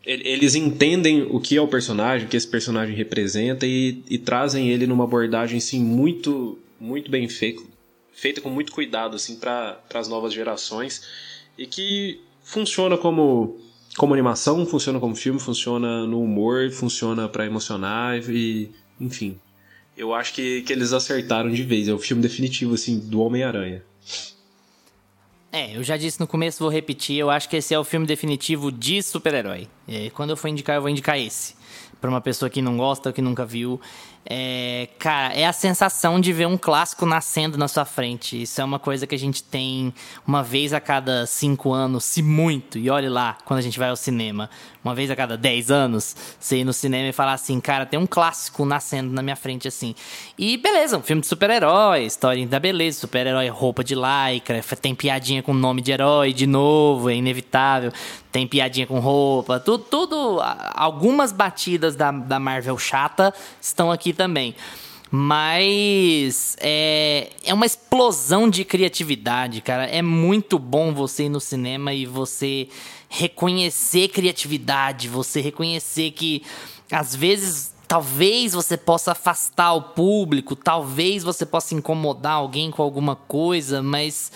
Eles entendem o que é o personagem, o que esse personagem representa e, e trazem ele numa abordagem assim, muito, muito bem feita, feita com muito cuidado assim, para as novas gerações e que funciona como como animação, funciona como filme, funciona no humor, funciona para emocionar e, enfim. Eu acho que, que eles acertaram de vez. É o filme definitivo, assim, do Homem-Aranha. É, eu já disse no começo, vou repetir. Eu acho que esse é o filme definitivo de super-herói. Quando eu for indicar, eu vou indicar esse. Pra uma pessoa que não gosta, que nunca viu. É, cara, é a sensação de ver um clássico nascendo na sua frente. Isso é uma coisa que a gente tem uma vez a cada cinco anos, se muito. E olhe lá, quando a gente vai ao cinema, uma vez a cada dez anos, você ir no cinema e falar assim, cara, tem um clássico nascendo na minha frente assim. E beleza, um filme de super-herói, história da beleza, super-herói, roupa de lycra, tem piadinha com nome de herói de novo, é inevitável. Tem piadinha com roupa, tudo, tudo algumas batidas da, da Marvel chata estão aqui também. Mas é, é uma explosão de criatividade, cara. É muito bom você ir no cinema e você reconhecer criatividade, você reconhecer que às vezes talvez você possa afastar o público, talvez você possa incomodar alguém com alguma coisa, mas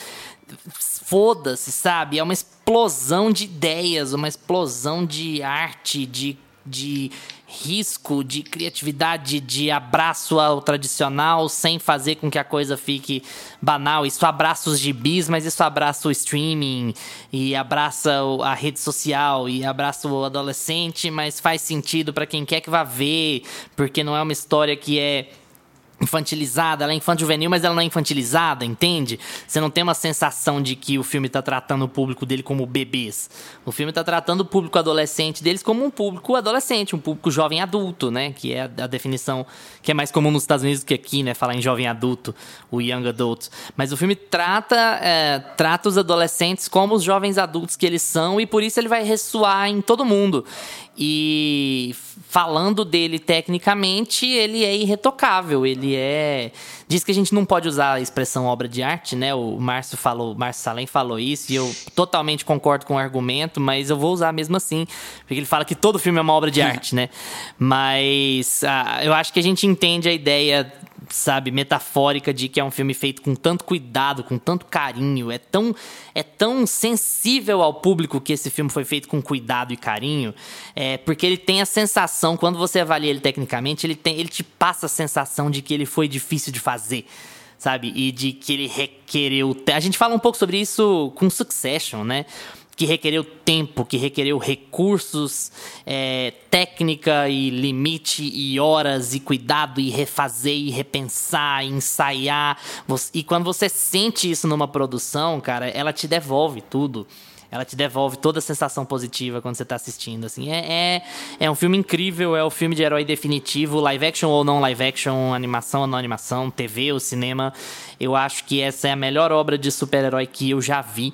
foda-se, sabe? É uma explosão de ideias, uma explosão de arte, de, de risco de criatividade, de abraço ao tradicional, sem fazer com que a coisa fique banal. Isso abraça os gibis, mas isso abraça o streaming, e abraça a rede social, e abraça o adolescente, mas faz sentido para quem quer que vá ver, porque não é uma história que é infantilizada, ela é infanto-juvenil, mas ela não é infantilizada, entende? Você não tem uma sensação de que o filme tá tratando o público dele como bebês. O filme tá tratando o público adolescente deles como um público adolescente, um público jovem adulto, né? Que é a definição que é mais comum nos Estados Unidos do que aqui, né? Falar em jovem adulto, o young adult. Mas o filme trata, é, trata os adolescentes como os jovens adultos que eles são e por isso ele vai ressoar em todo mundo. E falando dele tecnicamente, ele é irretocável, ele é diz que a gente não pode usar a expressão obra de arte, né? O Márcio falou, Márcio Salem falou isso e eu totalmente concordo com o argumento, mas eu vou usar mesmo assim, porque ele fala que todo filme é uma obra de arte, né? Mas ah, eu acho que a gente entende a ideia sabe, metafórica de que é um filme feito com tanto cuidado, com tanto carinho, é tão é tão sensível ao público que esse filme foi feito com cuidado e carinho, é, porque ele tem a sensação, quando você avalia ele tecnicamente, ele tem ele te passa a sensação de que ele foi difícil de fazer sabe? E de que ele requereu. A gente fala um pouco sobre isso com Succession, né? Que requereu tempo, que requereu recursos, é, técnica e limite e horas e cuidado e refazer e repensar, e ensaiar. E quando você sente isso numa produção, cara, ela te devolve tudo. Ela te devolve toda a sensação positiva quando você está assistindo. Assim, é, é, é, um filme incrível, é o filme de herói definitivo, live action ou não live action, animação ou não animação, TV ou cinema. Eu acho que essa é a melhor obra de super-herói que eu já vi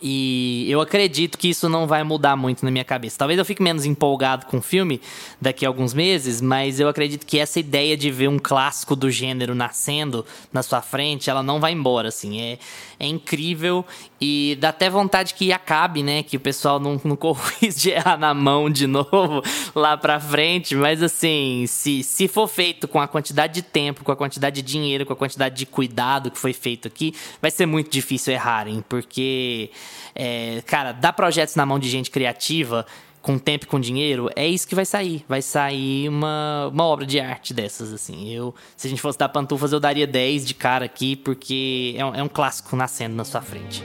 e eu acredito que isso não vai mudar muito na minha cabeça. Talvez eu fique menos empolgado com o filme daqui a alguns meses, mas eu acredito que essa ideia de ver um clássico do gênero nascendo na sua frente, ela não vai embora, assim. É, é incrível e dá até vontade que acabe, né? Que o pessoal não, não corrige de errar na mão de novo lá pra frente. Mas assim, se, se for feito com a quantidade de tempo, com a quantidade de dinheiro, com a quantidade de cuidado que foi feito aqui, vai ser muito difícil errarem, porque é, cara, dar projetos na mão de gente criativa, com tempo e com dinheiro, é isso que vai sair. Vai sair uma, uma obra de arte dessas, assim. Eu, se a gente fosse dar pantufas, eu daria 10 de cara aqui, porque é um, é um clássico nascendo na sua frente.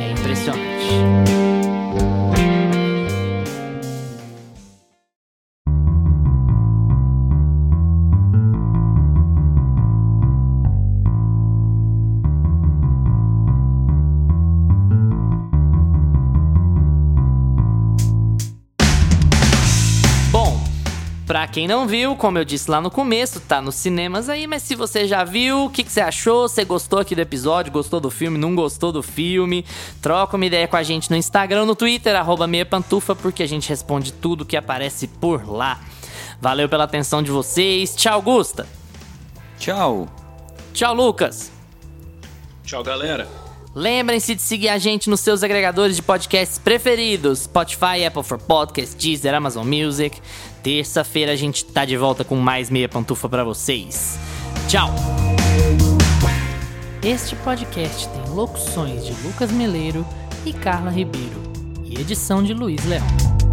É impressionante. Pra quem não viu, como eu disse lá no começo, tá nos cinemas aí, mas se você já viu, o que, que você achou? Você gostou aqui do episódio? Gostou do filme? Não gostou do filme? Troca uma ideia com a gente no Instagram, no Twitter, arroba meia pantufa, porque a gente responde tudo que aparece por lá. Valeu pela atenção de vocês. Tchau, Gusta. Tchau. Tchau, Lucas. Tchau, galera. Lembrem-se de seguir a gente nos seus agregadores de podcasts preferidos: Spotify, Apple for Podcasts, Deezer, Amazon Music. Terça-feira a gente tá de volta com mais meia pantufa para vocês. Tchau! Este podcast tem locuções de Lucas Meleiro e Carla Ribeiro e edição de Luiz Leão.